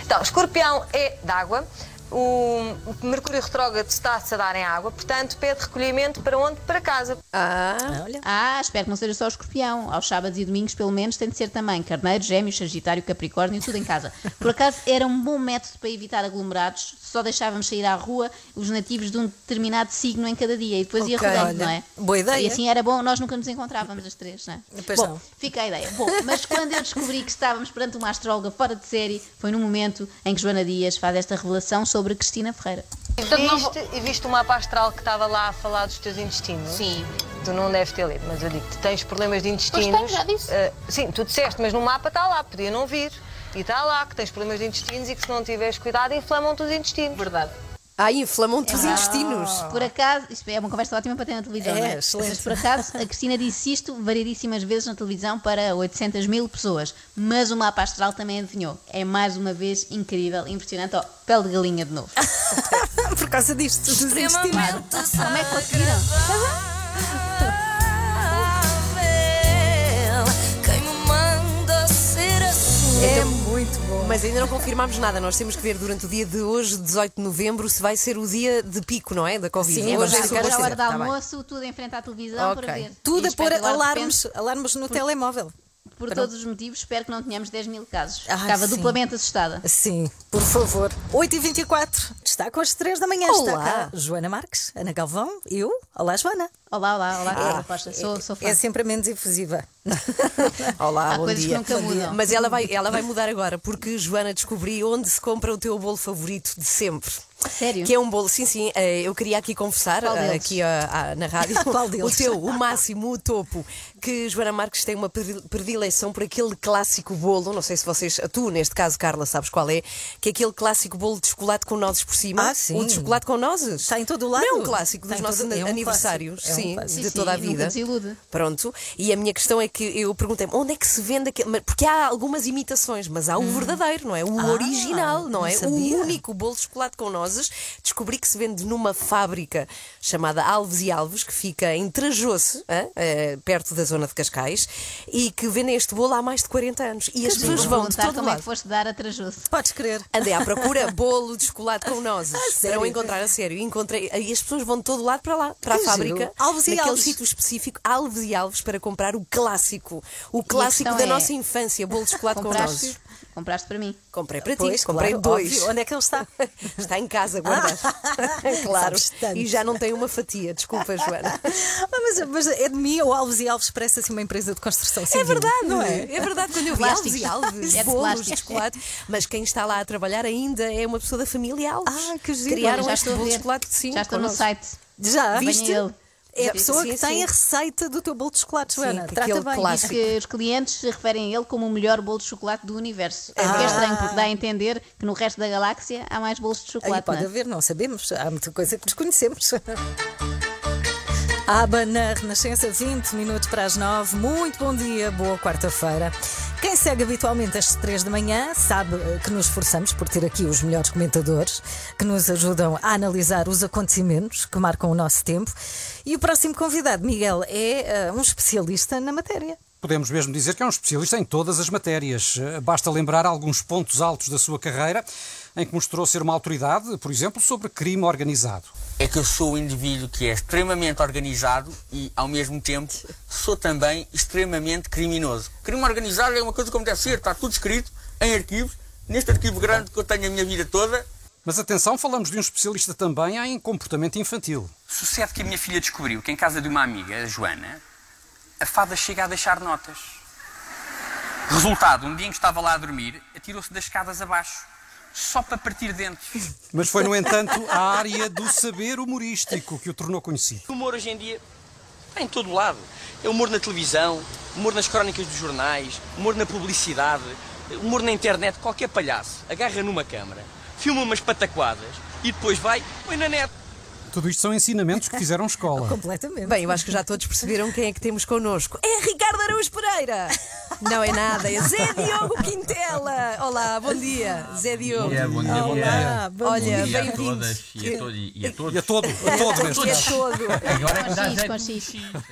Speaker 9: Então, escorpião é d'água. O Mercúrio retrógrado está-se a dar em água, portanto, pede recolhimento para onde? Para casa.
Speaker 1: Ah,
Speaker 5: Olha.
Speaker 7: Ah, espero que não seja só o escorpião. Aos sábados e domingos, pelo menos, tem de ser também carneiro, gêmeos, sagitário, capricórnio, tudo em casa. Por acaso, era um bom método para evitar aglomerados. Só deixávamos sair à rua os nativos de um determinado signo em cada dia e depois ia
Speaker 1: Ok,
Speaker 7: rodando,
Speaker 5: olha,
Speaker 7: não é?
Speaker 5: boa ideia.
Speaker 7: E assim era bom, nós nunca nos encontrávamos as três, não é?
Speaker 5: Pois
Speaker 7: bom,
Speaker 5: não.
Speaker 7: fica a ideia. Bom, mas quando eu descobri que estávamos perante uma astróloga fora de série, foi no momento em que Joana Dias faz esta revelação sobre Cristina Ferreira.
Speaker 9: Viste, e viste o mapa astral que estava lá a falar dos teus intestinos?
Speaker 7: Sim.
Speaker 9: Tu não deves ter lido, mas eu digo que tens problemas de intestinos.
Speaker 7: tenho, já disse.
Speaker 9: Ah, sim, tu disseste, mas no mapa está lá, podia não vir. E está lá que tens problemas de intestinos e que se não tiveres cuidado inflamam-te os intestinos.
Speaker 7: Verdade.
Speaker 1: Ah inflamam-te os intestinos.
Speaker 7: Por acaso, isto é uma conversa ótima para ter na televisão,
Speaker 5: É,
Speaker 7: não é?
Speaker 5: excelente.
Speaker 7: Mas por acaso, a Cristina disse isto variedíssimas vezes na televisão para 800 mil pessoas. Mas o mapa astral também adivinhou. É mais uma vez incrível, impressionante. Ó, pele de galinha de novo. (laughs)
Speaker 5: Por causa disto, dos intestinos.
Speaker 7: Como é que conseguiram? (laughs)
Speaker 4: Quem me manda ser assim?
Speaker 1: É. Mas ainda não confirmámos nada. Nós temos que ver durante o dia de hoje, 18 de novembro, se vai ser o dia de pico, não é? Da Covid.
Speaker 5: Sim,
Speaker 1: hoje é
Speaker 7: à hora do
Speaker 1: Tá
Speaker 7: almoço, tudo em frente à televisão
Speaker 1: Ok.
Speaker 7: para ver.
Speaker 5: Tudo
Speaker 7: E
Speaker 5: a pôr alarmes, alarmes no telemóvel.
Speaker 7: Por todos os motivos, espero que não tenhamos 10 mil casos.
Speaker 5: Ah,
Speaker 7: Ficava
Speaker 5: sim.
Speaker 7: duplamente assustada.
Speaker 5: Sim, por favor. 8h24, está com as 3 da manhã. Está
Speaker 1: Olá.
Speaker 5: cá Joana Marques, Ana Galvão, eu. Olá, Joana.
Speaker 7: Olá, olá, olá, Carla Costa. Sou, sou fã.
Speaker 5: É sempre a menos efusiva. (laughs)
Speaker 1: Olá,
Speaker 7: Há
Speaker 1: bom
Speaker 7: coisas que
Speaker 1: dia.
Speaker 7: nunca
Speaker 1: Bom dia.
Speaker 7: mudam.
Speaker 1: Mas ela vai, ela vai mudar agora, porque Joana descobri onde se compra o teu bolo favorito de sempre.
Speaker 7: Sério?
Speaker 1: Que é um bolo, sim, sim. eh, Eu queria aqui confessar, eh, aqui ah, ah, na rádio, (laughs)
Speaker 5: Qual
Speaker 1: o
Speaker 5: deles?
Speaker 1: teu, o máximo, o topo, que Joana Marques tem uma predile- predileção por aquele clássico bolo, não sei se vocês, tu neste caso, Carla, sabes qual é, que é aquele clássico bolo de chocolate com nozes por cima.
Speaker 5: Ah, sim.
Speaker 1: O de chocolate com nozes.
Speaker 5: Está em todo o lado.
Speaker 1: Não é um clássico dos nossos
Speaker 5: todo- é um
Speaker 1: aniversários,
Speaker 5: clássico, é
Speaker 1: sim,
Speaker 5: clássico.
Speaker 1: de
Speaker 7: Sim,
Speaker 1: toda a
Speaker 7: sim,
Speaker 1: vida.
Speaker 7: desilude.
Speaker 1: Pronto, e a minha questão é que eu perguntei-me onde é que se vende aquele. Porque há algumas imitações, mas há o verdadeiro, não é? O
Speaker 5: Ah,
Speaker 1: original, não, é? O único bolo de chocolate com nozes. Descobri que se vende numa fábrica chamada Alves e Alves, que fica em Trajoce? Eh, perto da zona de Cascais, e que vendem este bolo há mais de 40 anos. E as
Speaker 7: Sim,
Speaker 1: pessoas vão de todo
Speaker 7: como é
Speaker 1: lado.
Speaker 7: que foste dar a Trajoso.
Speaker 5: Podes crer.
Speaker 1: Andei à procura (laughs) bolo de chocolate com nozes não encontrar a sério. E Encontrei, e as pessoas vão de todo lado para lá, para
Speaker 5: Que
Speaker 1: a fábrica,
Speaker 5: giro. Alves e Alves.
Speaker 1: sítio específico, Alves e Alves, para comprar o clássico, o clássico da
Speaker 7: é,
Speaker 1: nossa infância, bolo de chocolate com nozes.
Speaker 7: compraste para mim.
Speaker 1: Comprei para
Speaker 5: Pois,
Speaker 1: ti, comprei
Speaker 5: claro,
Speaker 1: dois.
Speaker 5: óbvio. Onde é que ele está? (laughs)
Speaker 1: Está em casa guardado. (laughs) claro.
Speaker 5: Sabes tanto.
Speaker 1: E já não tem uma fatia, desculpa, Joana. (laughs)
Speaker 5: Ah, mas, mas é de mim ou Alves e Alves parece assim uma empresa de construção
Speaker 1: É
Speaker 5: civil.
Speaker 1: verdade,
Speaker 5: não é?
Speaker 1: É verdade, quando eu vi. Alves e Alves,
Speaker 7: É de
Speaker 1: bolos de chocolate, mas quem está lá a trabalhar ainda é uma pessoa da família Alves.
Speaker 5: Ah, que giro.
Speaker 1: Criaram este bolo de chocolate, sim.
Speaker 7: Já estou no site.
Speaker 5: Já?
Speaker 1: Viste?
Speaker 7: ele.
Speaker 5: É a pessoa
Speaker 1: Sim,
Speaker 5: que tem
Speaker 1: sim.
Speaker 5: a receita do teu bolo de chocolate,
Speaker 1: Sim,
Speaker 5: Joana.
Speaker 1: aquele
Speaker 5: Trata bem.
Speaker 1: clássico.
Speaker 7: Diz que os clientes se referem a ele como o melhor bolo de chocolate do universo. É,
Speaker 5: Ah.
Speaker 7: estranho, porque dá a entender que no resto da galáxia há mais bolos de
Speaker 5: Aí
Speaker 7: chocolate.
Speaker 5: pode
Speaker 7: não é?
Speaker 5: haver, não sabemos. Há muita coisa que desconhecemos. (laughs) Aba na Renascença, 20 minutos para as 9. Muito bom dia, boa quarta-feira. Quem segue habitualmente às 3 da manhã sabe eh, que nos esforçamos por ter aqui os melhores comentadores que nos ajudam a analisar os acontecimentos que marcam o nosso tempo. E o próximo convidado, Miguel, é eh, um especialista na matéria.
Speaker 11: Podemos mesmo dizer que é um especialista em todas as matérias. Eh, Basta lembrar alguns pontos altos da sua carreira, em que mostrou ser uma autoridade, por exemplo, sobre crime organizado.
Speaker 12: é que eu sou um indivíduo que é extremamente organizado e, ao mesmo tempo, sou também extremamente criminoso. Crime organizado é uma coisa como deve ser, está tudo escrito em arquivos, neste arquivo grande que eu tenho a minha vida toda.
Speaker 11: Mas atenção, falamos de um especialista também em comportamento infantil.
Speaker 13: Sucede que a minha filha descobriu que em casa de uma amiga, a Joana, a fada chega a deixar notas. Resultado, um dia em que estava lá a dormir, atirou-se das escadas abaixo, só para partir dentes.
Speaker 11: Mas foi, no entanto, a área do saber humorístico que o tornou conhecido.
Speaker 13: O humor hoje em dia é em todo lado. É humor na televisão, humor nas crónicas dos jornais, humor na publicidade, humor na internet. Qualquer palhaço agarra numa câmara, filma umas pataquadas e depois vai, põe na net.
Speaker 11: Tudo isto são ensinamentos que fizeram escola. (laughs)
Speaker 5: Completamente.
Speaker 1: Bem, eu acho que já todos perceberam quem é que temos connosco. É Ricardo Araújo Pereira! (laughs) Não é nada, é Zé Diogo Quintela! Olá, bom dia, Zé Diogo.
Speaker 14: Bom dia, bom dia, bom
Speaker 1: Olá,
Speaker 14: dia.
Speaker 1: bom Olha,
Speaker 14: dia a todas e a, todo, e a todos. (laughs)
Speaker 11: E a todo, a todo neste caso.
Speaker 1: todo.
Speaker 14: Agora é que dá.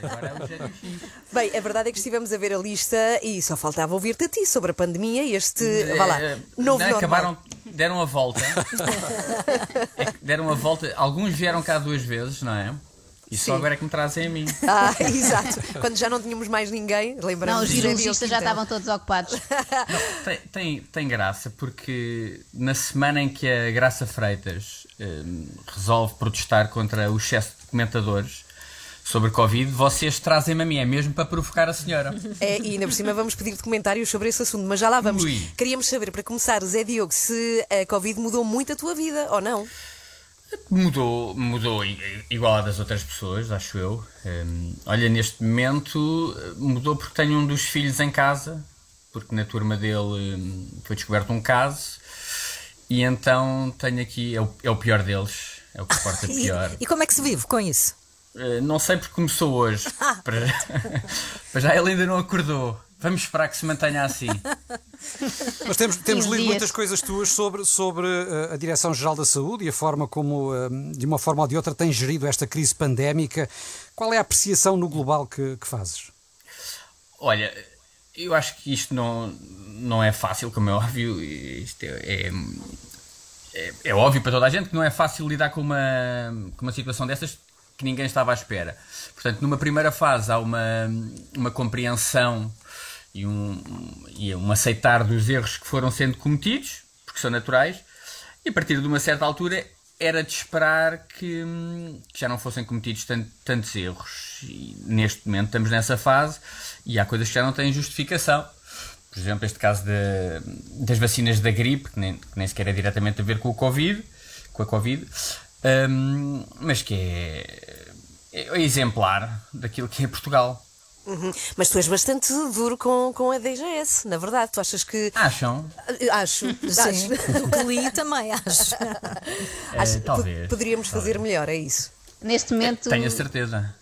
Speaker 14: Agora é o.
Speaker 1: Bem, a verdade é que estivemos a ver a lista e só faltava ouvir-te a ti sobre a pandemia e este, vá lá,
Speaker 14: Eh,
Speaker 1: novo
Speaker 14: não,
Speaker 1: normal.
Speaker 14: acabaram, deram a volta. É que deram a volta. Alguns vieram cá duas vezes, não é? E só
Speaker 1: Sim.
Speaker 14: agora é que me trazem a mim.
Speaker 1: Ah, (laughs) exato. Quando já não tínhamos mais ninguém, lembramos
Speaker 7: Não, os virologistas já estavam todos ocupados.
Speaker 14: Tem, tem, tem graça porque na semana em que a Graça Freitas eh, resolve protestar contra o excesso de comentadores sobre Covid, vocês trazem-me a mim, é mesmo para provocar a senhora.
Speaker 1: É, e ainda por cima vamos pedir comentários sobre esse assunto, mas já lá vamos.
Speaker 14: Ui.
Speaker 1: Queríamos saber, para começar, Zé Diogo, se a Covid mudou muito a tua vida ou não?
Speaker 14: Mudou, mudou igual a das outras pessoas, acho eu. Hum, olha, neste momento mudou porque tenho um dos filhos em casa, porque na turma dele hum, foi descoberto um caso, e então tenho aqui, é o, é o pior deles, é o que se porta (laughs)
Speaker 5: E,
Speaker 14: pior.
Speaker 5: e como é que se vive com isso?
Speaker 14: Eh, não sei porque começou hoje, (laughs) para, (laughs) para já ele ainda não acordou. Vamos esperar que se mantenha assim. (laughs)
Speaker 11: Mas temos, temos
Speaker 7: 15
Speaker 11: lido
Speaker 7: dias.
Speaker 11: muitas coisas tuas sobre, sobre eh, a Direção-Geral da Saúde e a forma como, eh, de uma forma ou de outra, tem gerido esta crise pandémica. Qual é a apreciação no global que, que fazes?
Speaker 14: Olha, eu acho que isto não, não é fácil, como é óbvio. Isto é, é, é- é óbvio para toda a gente que não é fácil lidar com uma, com uma situação dessas que ninguém estava à espera. Portanto, numa primeira fase há uma, uma compreensão e um, e um aceitar dos erros que foram sendo cometidos, porque são naturais, e a partir de uma certa altura era de esperar que, que já não fossem cometidos tan- tantos erros. E neste momento estamos nessa fase e há coisas que já não têm justificação. Por exemplo, este caso da- das vacinas da gripe, que nem, que nem sequer é diretamente a ver com o Covid, com a Covid, hum, mas que é, é exemplar daquilo que é Portugal.
Speaker 1: Uhum. Mas tu és bastante duro com, com a DGS, na verdade. Tu achas que.
Speaker 14: Acham?
Speaker 1: Acho.
Speaker 5: Sim,
Speaker 1: acho.
Speaker 5: do que li também, (laughs) acho.
Speaker 1: Acho que
Speaker 14: talvez,
Speaker 1: Poderíamos fazer melhor, é isso.
Speaker 7: Neste momento,
Speaker 14: Tenho a certeza.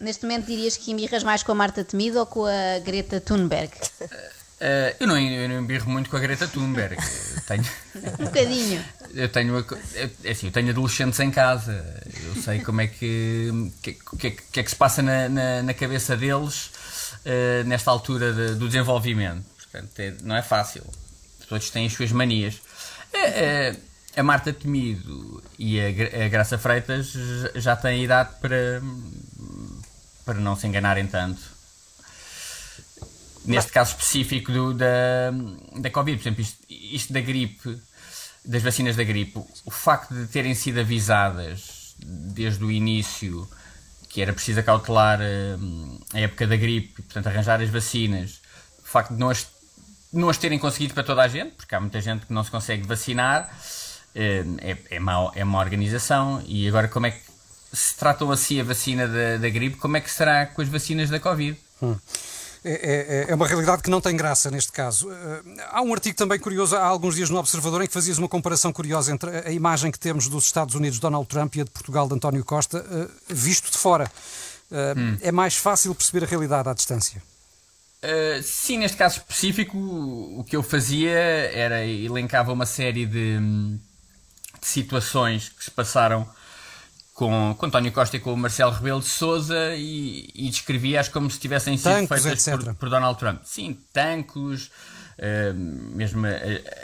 Speaker 7: neste momento dirias que embirras mais com a Marta Temido ou com a Greta Thunberg?
Speaker 14: Eh, eu, não, eu não embirro muito com a Greta Thunberg. (laughs) Tenho,
Speaker 7: Um bocadinho.
Speaker 14: Eu tenho, eu- é assim, eu tenho adolescentes em casa. Eu sei como é que. que, que, que é que se passa na, na, na cabeça deles eh, nesta altura de- do desenvolvimento. Portanto, é- não é fácil. Todos têm as suas manias. Eh, eh, a Marta Temido e a, Gra- a Graça Freitas já têm idade para, para não se enganarem tanto neste caso específico do- da, da Covid, por exemplo, isto, isto da gripe, das vacinas da gripe, o facto de terem sido avisadas desde o início que era preciso acautelar hum, a época da gripe, portanto, arranjar as vacinas, o facto de não as, não as terem conseguido para toda a gente, porque há muita gente que não se consegue vacinar, hum, é, é, má, é má organização. E agora, como é que se tratam assim a vacina da, da gripe, como é que será com as vacinas da Covid?
Speaker 11: Hum. É, é- é uma realidade que não tem graça neste caso. Eh, Há um artigo também curioso, há alguns dias no Observador, em que fazias uma comparação curiosa entre a imagem que temos dos Estados Unidos de Donald Trump e a de Portugal de António Costa, eh, visto de fora. Eh, É mais fácil perceber a realidade à distância.
Speaker 14: Uh, sim, neste caso específico, o o que eu fazia era elencava uma série de, hum, de situações que se passaram com, com António Costa e com o Marcelo Rebelo de Souza e, e descrevia-as como se tivessem sido
Speaker 11: Tancos,
Speaker 14: feitas por, por Donald Trump. Sim, tancos, uh, mesmo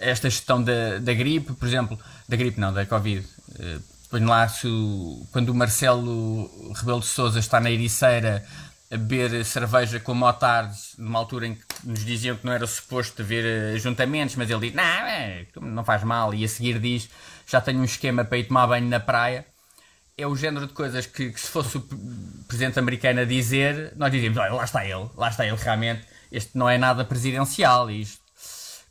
Speaker 14: esta gestão da, da gripe, por exemplo, da gripe não, da Covid. Uh, lá se o- quando o Marcelo Rebelo de Souza está na Ericeira a beber cerveja com motards, numa altura em que nos diziam que não era suposto haver eh, ajuntamentos, mas ele diz: Não, é, não faz mal. E a seguir diz: Já tenho um esquema para ir tomar banho na praia. É o género de coisas que, que se fosse o presidente americano a dizer, nós dizíamos: Olha, lá está ele, lá está ele realmente. este não é nada presidencial. Isto.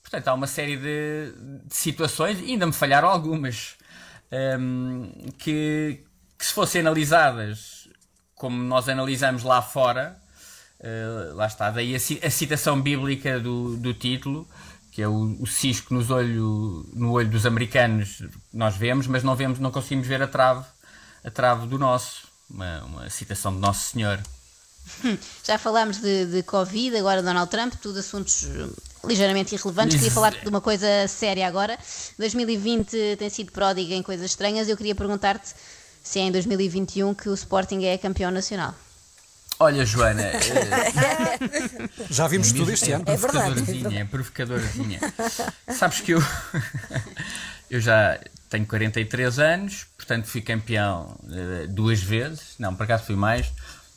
Speaker 14: Portanto, há uma série de, de situações, ainda me falharam algumas, um, que, que se fossem analisadas como nós analisamos lá fora, uh, lá está, daí a, a, citação bíblica do, do título, que é o, o cisco nos olho, no olho dos americanos, nós vemos, mas não vemos, não conseguimos ver a trave, a trave do nosso, uma, uma citação de Nosso Senhor.
Speaker 7: Já falámos de, de Covid, agora Donald Trump, tudo assuntos ligeiramente irrelevantes. Queria falar de uma coisa séria agora. 2020 tem sido pródigo em coisas estranhas. Eu queria perguntar-te se é em 2021 que o Sporting é campeão nacional.
Speaker 14: Olha, Joana. Eh,
Speaker 11: Já vimos tudo este ano.
Speaker 14: É provocadorazinha, é provocadorazinha. Sabes que eu. (laughs) eu já tenho 43 anos, portanto fui campeão uh, duas vezes. Não, por acaso fui mais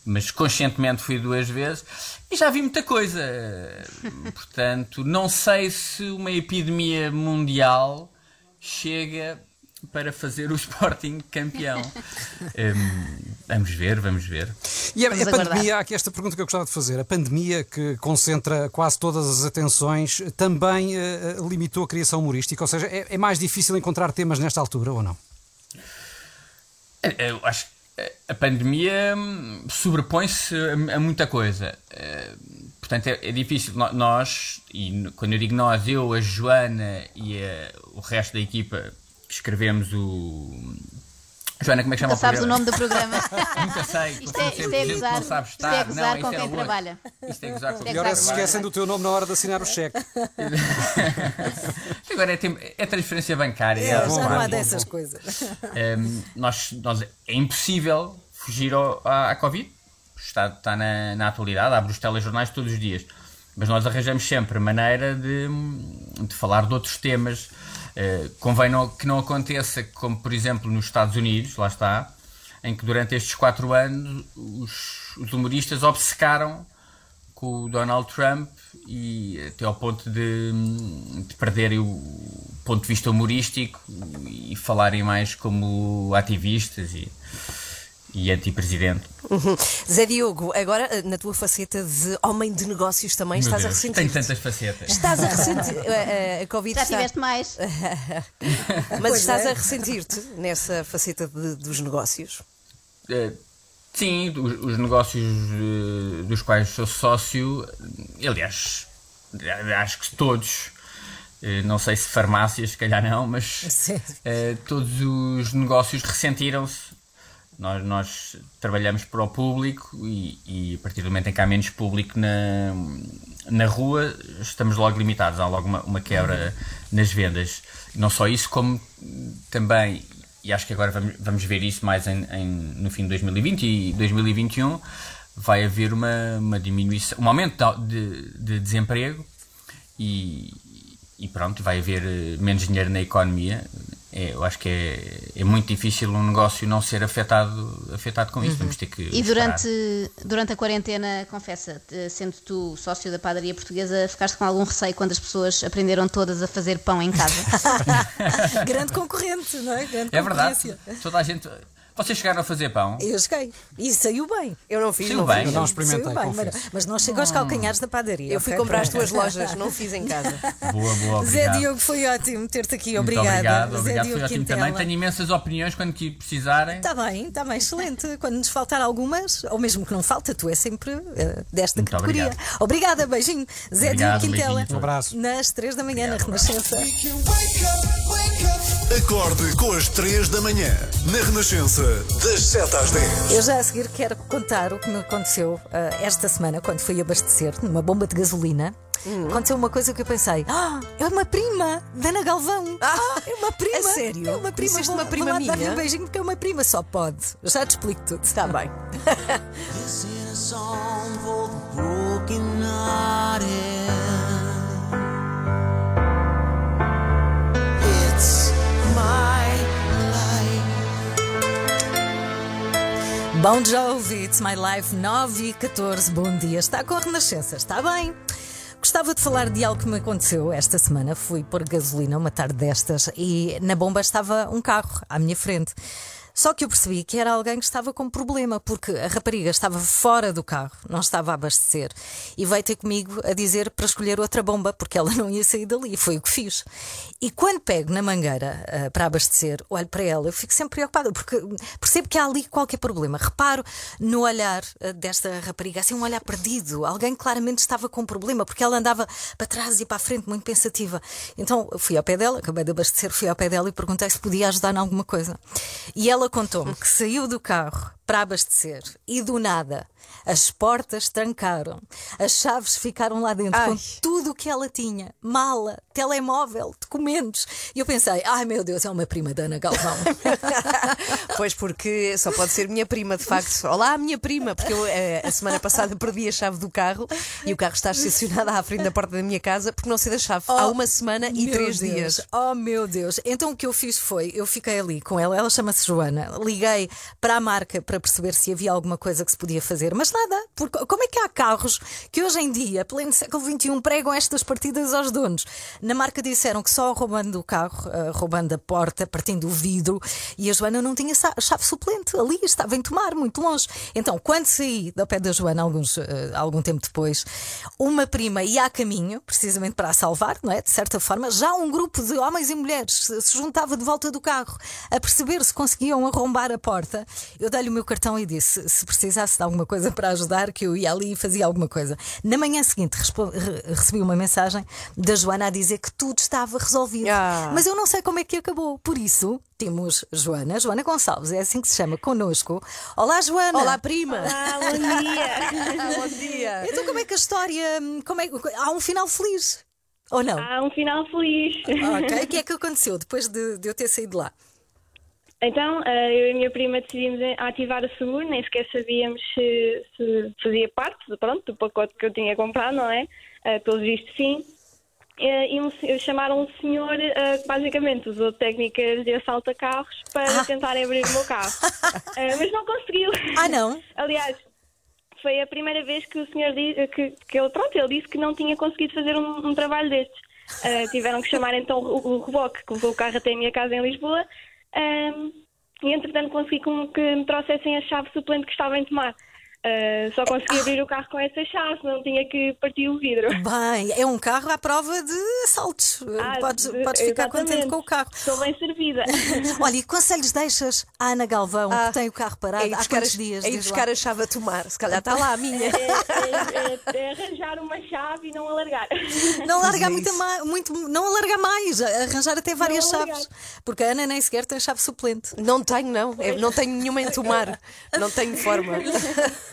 Speaker 14: mas conscientemente fui duas vezes e já vi muita coisa. Portanto, não sei se uma epidemia mundial chega para fazer o (laughs) Sporting campeão. (laughs) Um, vamos ver, vamos ver.
Speaker 11: E a, a pandemia, aqui esta pergunta que eu gostava de fazer: a pandemia que concentra quase todas as atenções também uh, limitou a criação humorística? Ou seja, é, é mais difícil encontrar temas nesta altura ou não?
Speaker 14: Eu acho que a pandemia hum, sobrepõe-se a, a, muita coisa. Eh, portanto, é, é, difícil. Nós, e quando eu digo nós, eu, a Joana e a, o resto da equipa, escrevemos o. Joana, como é que chama
Speaker 7: Nunca sabes o nome do programa. (laughs)
Speaker 14: Nunca sei.
Speaker 7: Isto é, isto é gozar, não sabe estar. Isto é gozar não, com quem é trabalha.
Speaker 14: Isto é gozar com quem
Speaker 11: Melhor é se esquecem do teu nome na hora de assinar o cheque.
Speaker 14: Agora é, é, transferência bancária.
Speaker 5: É, já não há dessas coisas.
Speaker 14: Um, nós, nós, é impossível fugir ao, à, à Covid. Está, está na, na atualidade, abre os telejornais todos os dias. Mas nós arranjamos sempre maneira de, de falar de outros temas eh, convém não, que não aconteça como, por exemplo, nos Estados Unidos, lá está, em que durante estes quatro anos os, os humoristas obcecaram com o Donald Trump e até ao ponto de, de perderem o ponto de vista humorístico e falarem mais como ativistas e e anti-presidente.
Speaker 1: Uhum. Zé Diogo, agora eh, na tua faceta de homem de negócios também Meu estás Deus, a ressentir.
Speaker 14: Tenho tantas facetas.
Speaker 1: Estás a ressentir. A, (laughs) eh, a, a Covid
Speaker 7: Já
Speaker 1: está...
Speaker 7: tiveste mais. (laughs)
Speaker 1: Mas pois estás é. a ressentir-te nessa faceta de, dos negócios?
Speaker 14: Uh, sim, os, os negócios uh, dos quais sou sócio, aliás, acho que todos. Não sei se farmácias, se calhar não, mas todos os negócios ressentiram-se nós, nós trabalhamos para o público e, e, a partir do momento em que há menos público na, na rua, estamos logo limitados. Há logo uma, uma quebra nas vendas. Não só isso, como também, e acho que agora vamos, vamos ver isso mais em, em, no fim de 2020 e 2021, vai haver uma, uma diminuição, um aumento de, de desemprego e, e pronto, vai haver menos dinheiro na economia é, eu acho que é, é muito difícil um negócio não ser afetado, afetado com isso. Uhum. Vamos ter que.
Speaker 7: E durante, durante a quarentena, confessa, sendo tu sócio da padaria portuguesa, ficaste com algum receio quando as pessoas aprenderam todas a fazer pão em casa? (laughs) (laughs)
Speaker 5: Grande concorrente, não é? Grande
Speaker 14: é verdade. Toda a gente. Vocês chegaram a fazer pão?
Speaker 5: Eu cheguei. E saiu bem.
Speaker 1: Eu não fiz.
Speaker 14: Saiu
Speaker 1: não
Speaker 14: bem.
Speaker 11: Eu não experimentei. Bem,
Speaker 5: mas, mas, não chegou aos calcanhares da padaria.
Speaker 1: Eu fui okay? comprar as tuas (laughs) lojas, não fiz em casa.
Speaker 14: Boa, boa. Obrigado.
Speaker 5: Zé Diogo, foi ótimo ter-te aqui. Obrigada.
Speaker 14: Muito obrigado, obrigado.
Speaker 5: Zé
Speaker 14: foi ótimo
Speaker 5: Quintela.
Speaker 14: também. Tenho imensas opiniões quando precisarem.
Speaker 5: Está bem, está bem, excelente. Quando nos faltar algumas, ou mesmo que não falta, tu és sempre uh, desta Muito categoria.
Speaker 14: Obrigado.
Speaker 5: Obrigada, beijinho. Zé obrigado,
Speaker 14: Diogo
Speaker 5: Quintela.
Speaker 11: Um abraço.
Speaker 5: Nas 3 da manhã, obrigado, na Renascença.
Speaker 2: Acorde com as 3 da manhã, na Renascença, das 7 às 10.
Speaker 5: Eu já a seguir quero contar o que me aconteceu uh, esta semana, quando fui abastecer numa bomba de gasolina. Hum. Aconteceu uma coisa que eu pensei: ah, é uma prima da Ana Galvão. (laughs) Ah, é uma prima.
Speaker 1: É sério?
Speaker 5: É uma prima.
Speaker 1: Vou, uma prima
Speaker 5: vou
Speaker 1: minha.
Speaker 5: dar-lhe um beijinho porque é uma prima, só pode. Já te explico tudo.
Speaker 1: Está bem. (laughs)
Speaker 5: Bom Jovi, It's My Life 9 e 14. Bom dia. Está com a Renascença, está bem? Gostava de falar de algo que me aconteceu esta semana. Fui pôr gasolina uma tarde destas e na bomba estava um carro à minha frente. Só que eu percebi que era alguém que estava com problema, porque a rapariga estava fora do carro, não estava a abastecer, e veio ter comigo a dizer para escolher outra bomba, porque ela não ia sair dali. Foi o que fiz. E quando pego na mangueira uh, para abastecer, olho para ela, eu fico sempre preocupada, porque percebo que há ali qualquer problema. Reparo no olhar uh, desta rapariga, assim, um olhar perdido. Alguém claramente estava com problema, porque ela andava para trás e para a frente, muito pensativa. Então fui ao pé dela, acabei de abastecer, fui ao pé dela e perguntei se podia ajudar em alguma coisa. E ela contou-me que saiu do carro para abastecer e do nada as portas trancaram, as chaves ficaram lá dentro
Speaker 1: Ai.
Speaker 5: com tudo o que ela tinha: mala, telemóvel, documentos. E eu pensei: ai meu Deus, é uma prima da Ana Galvão. (laughs)
Speaker 1: Pois porque só pode ser minha prima, de facto. Olá, minha prima, porque eu eh, a semana passada perdi a chave do carro e o carro está estacionado à frente da porta da minha casa porque não sei da chave há uma semana e três
Speaker 5: Deus.
Speaker 1: dias.
Speaker 5: Oh meu Deus! Então o que eu fiz foi, eu fiquei ali com ela, ela chama-se Joana, liguei para a marca para perceber se havia alguma coisa que se podia fazer, mas nada, porque como é que há carros que hoje em dia, pleno século XXI, pregam estas partidas aos donos? Na marca disseram que só roubando o carro, ah, roubando a porta, partindo o vidro, e a Joana não tinha chave suplente ali, estava em tomar, muito longe. Então, quando saí do pé da Joana, alguns, ah, algum tempo depois, uma prima ia a caminho, precisamente para a salvar, não é? De certa forma, já um grupo de homens e mulheres se juntava de volta do carro a perceber se conseguiam arrombar a porta. Eu dei-lhe o meu cartão e disse: se precisasse de alguma coisa para ajudar, que eu ia ali e fazia alguma coisa. Na manhã seguinte, recebi uma mensagem da Joana a dizer que tudo estava resolvido.
Speaker 1: Ah.
Speaker 5: Mas eu não sei como é que acabou. Por isso, temos Joana, Joana Gonçalves, é assim que se chama, connosco. Olá, Joana.
Speaker 1: Olá, prima.
Speaker 5: Olá,
Speaker 1: bom dia. (laughs) Bom dia.
Speaker 5: Então, como é que a história. Como é, há um final feliz? Ou não?
Speaker 15: Há um final feliz.
Speaker 5: Ok, o que é que aconteceu depois de, de eu ter saído de lá?
Speaker 15: Então, eh, eu e a minha prima decidimos ativar o seguro, nem sequer sabíamos se, se fazia parte pronto, do pacote que eu tinha comprado, não é? Eh, Pelos vistos, sim. Eh, E um, chamaram um senhor que basicamente usou técnicas de assalto a carros para tentar abrir o meu carro. (laughs) Mas não conseguiu.
Speaker 5: Ah, não?
Speaker 15: Aliás, foi a primeira vez que o senhor disse que, que ele, pronto, ele disse que não tinha conseguido fazer um, um trabalho destes. Ah, tiveram que chamar então o, o reboque que levou o carro até a minha casa em Lisboa Ahm, e entretanto consegui que me trouxessem a chave suplente que estava em tomar. Ah, só consegui abrir o carro com essa chave, não tinha que partir o vidro.
Speaker 5: Bem, é um carro à prova de assaltos.
Speaker 15: Ah,
Speaker 5: podes
Speaker 15: de-
Speaker 5: podes ficar contente com o carro.
Speaker 15: Estou bem servida. (laughs)
Speaker 5: Olha, e conselhos deixas à Ana Galvão, que tem o carro parado
Speaker 1: É
Speaker 5: há
Speaker 1: buscar,
Speaker 5: quantos
Speaker 1: a,
Speaker 5: dias?
Speaker 1: é ir buscar
Speaker 5: lá?
Speaker 1: a chave a tomar. Se calhar está lá a minha.
Speaker 15: É, é- é- é arranjar uma chave e não alargar.
Speaker 5: Não (laughs) largar
Speaker 1: é
Speaker 5: muito, muito, não alargar mais, arranjar até várias
Speaker 15: Não alargar.
Speaker 5: chaves. Porque a Ana nem sequer tem chave suplente.
Speaker 1: Não tenho, não. Eu não tenho nenhuma em tomar. (laughs) Não tenho forma.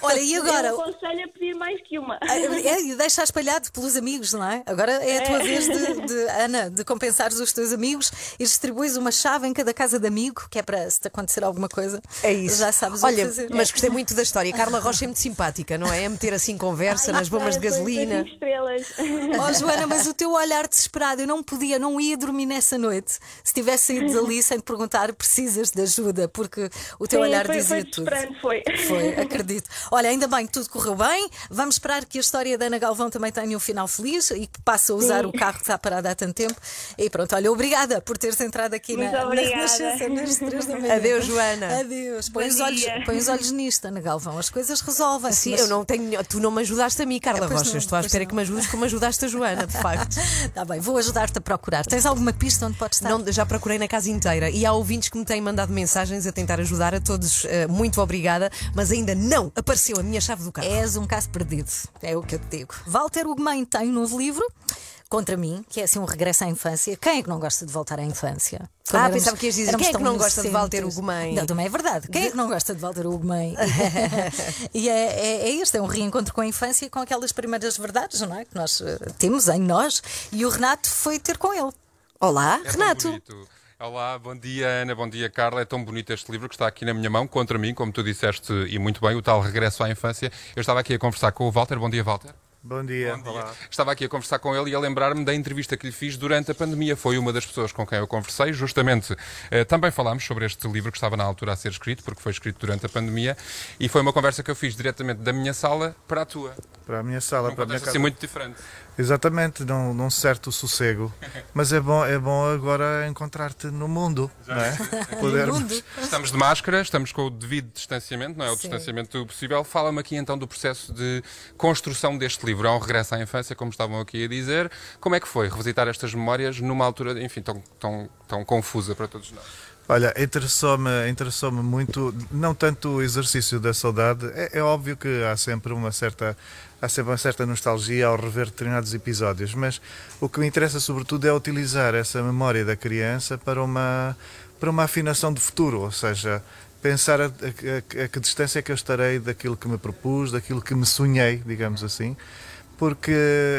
Speaker 5: Olha, e agora?
Speaker 15: Eu aconselho a pedir mais que uma.
Speaker 5: É, e deixa espalhado pelos amigos, não é? Agora é a tua
Speaker 15: É.
Speaker 5: vez de, (laughs) de, Ana, de compensares os teus amigos e distribuis uma chave em cada casa de amigo, que é para se te acontecer alguma coisa.
Speaker 1: É isso.
Speaker 5: Já sabes
Speaker 1: Olha,
Speaker 5: o que fazer.
Speaker 1: mas gostei muito da história. Carla Rocha é muito simpática, não é? É meter assim conversa nas bombas de
Speaker 15: Foi- foi
Speaker 1: gasolina.
Speaker 15: estrelas.
Speaker 5: Oh, Joana, mas o teu olhar desesperado, eu não podia, não ia dormir nessa noite se tivesse saído dali (laughs) sem te perguntar precisas de ajuda, porque o teu
Speaker 15: Sim,
Speaker 5: olhar
Speaker 15: foi,
Speaker 5: dizia
Speaker 15: foi
Speaker 5: tudo.
Speaker 15: desesperante, foi.
Speaker 5: Foi, acredito. Olha, ainda bem que tudo correu bem. Vamos esperar que a história da Ana Galvão também tenha um final feliz e que passe a usar
Speaker 15: Sim.
Speaker 5: o carro que está parado há tanto tempo. E pronto, olha, obrigada por teres entrado aqui
Speaker 15: Muito
Speaker 5: na. Renascença nas três da manhã.
Speaker 1: Adeus, Joana.
Speaker 5: Adeus. Põe os, olhos, põe os olhos nisto, Ana Galvão. As coisas resolvem-se.
Speaker 1: Sim,
Speaker 5: mas-
Speaker 1: eu não tenho. Tu não me ajudaste a mim, Carla
Speaker 5: É,
Speaker 1: Rocha.
Speaker 5: não,
Speaker 1: Estou à espera
Speaker 5: não.
Speaker 1: que me ajudes como ajudaste a Joana, de facto.
Speaker 5: Está (laughs) Tá bem, vou ajudar-te a procurar. Tens alguma pista onde podes estar?
Speaker 1: Não, já procurei na casa inteira e há ouvintes que me têm mandado mensagens a tentar ajudar a todos. eh, muito obrigada, mas ainda não apareceu a minha chave do carro.
Speaker 5: És um caso perdido, é o que eu te digo. Walter Ugman tem um novo livro. Contra mim, que é assim um regresso à infância. Quem é que não gosta de voltar à infância? Quando
Speaker 1: Ah,
Speaker 5: éramos-
Speaker 1: pensava que ias dizer, quem é que não gosta de Walter. Ugumem?
Speaker 5: Não, também é verdade. Quem é que não gosta de Walter Ugumem? (laughs) e é, é, é este, é um reencontro com a infância e com aquelas primeiras verdades, não é? Que nós eh, temos em nós. E o Renato foi ter com ele.
Speaker 1: Olá,
Speaker 16: É tão bonito. Olá, bom dia Ana, bom dia Carla. É tão bonito este livro que está aqui na minha mão, contra mim, como tu disseste e muito bem, o tal Regresso à Infância. Eu estava aqui a conversar com o Walter. Bom dia, Walter.
Speaker 17: Bom dia.
Speaker 16: Bom dia. Estava aqui a conversar com ele e a lembrar-me da entrevista que lhe fiz durante a pandemia. Foi uma das pessoas com quem eu conversei. Justamente, eh, também falámos sobre este livro que estava na altura a ser escrito, porque foi escrito durante a pandemia. E foi uma conversa que eu fiz diretamente da minha sala para a tua.
Speaker 17: Para a minha sala,
Speaker 16: Uma
Speaker 17: para a minha
Speaker 16: conversa
Speaker 17: casa.
Speaker 16: assim muito diferente.
Speaker 17: Exatamente, num, num certo sossego. Mas é bom, é bom agora encontrar-te no mundo, não é? (laughs) Podermos.
Speaker 16: Estamos de máscara, estamos com o devido distanciamento, não é? O
Speaker 17: Sim.
Speaker 16: distanciamento possível. Fala-me aqui então do processo de construção deste livro. É um regresso à infância, como estavam aqui a dizer. Como é que foi revisitar estas memórias numa altura, enfim, tão, tão, tão confusa para todos nós?
Speaker 17: Olha, interessou-me interessou muito, não tanto o exercício da saudade, é, é óbvio que há sempre uma certa há sempre uma certa nostalgia ao rever determinados episódios, mas o que me interessa sobretudo é utilizar essa memória da criança para uma para uma afinação de futuro, ou seja, pensar a, a- a- que distância é que eu estarei daquilo que me propus, daquilo que me sonhei, digamos assim, porque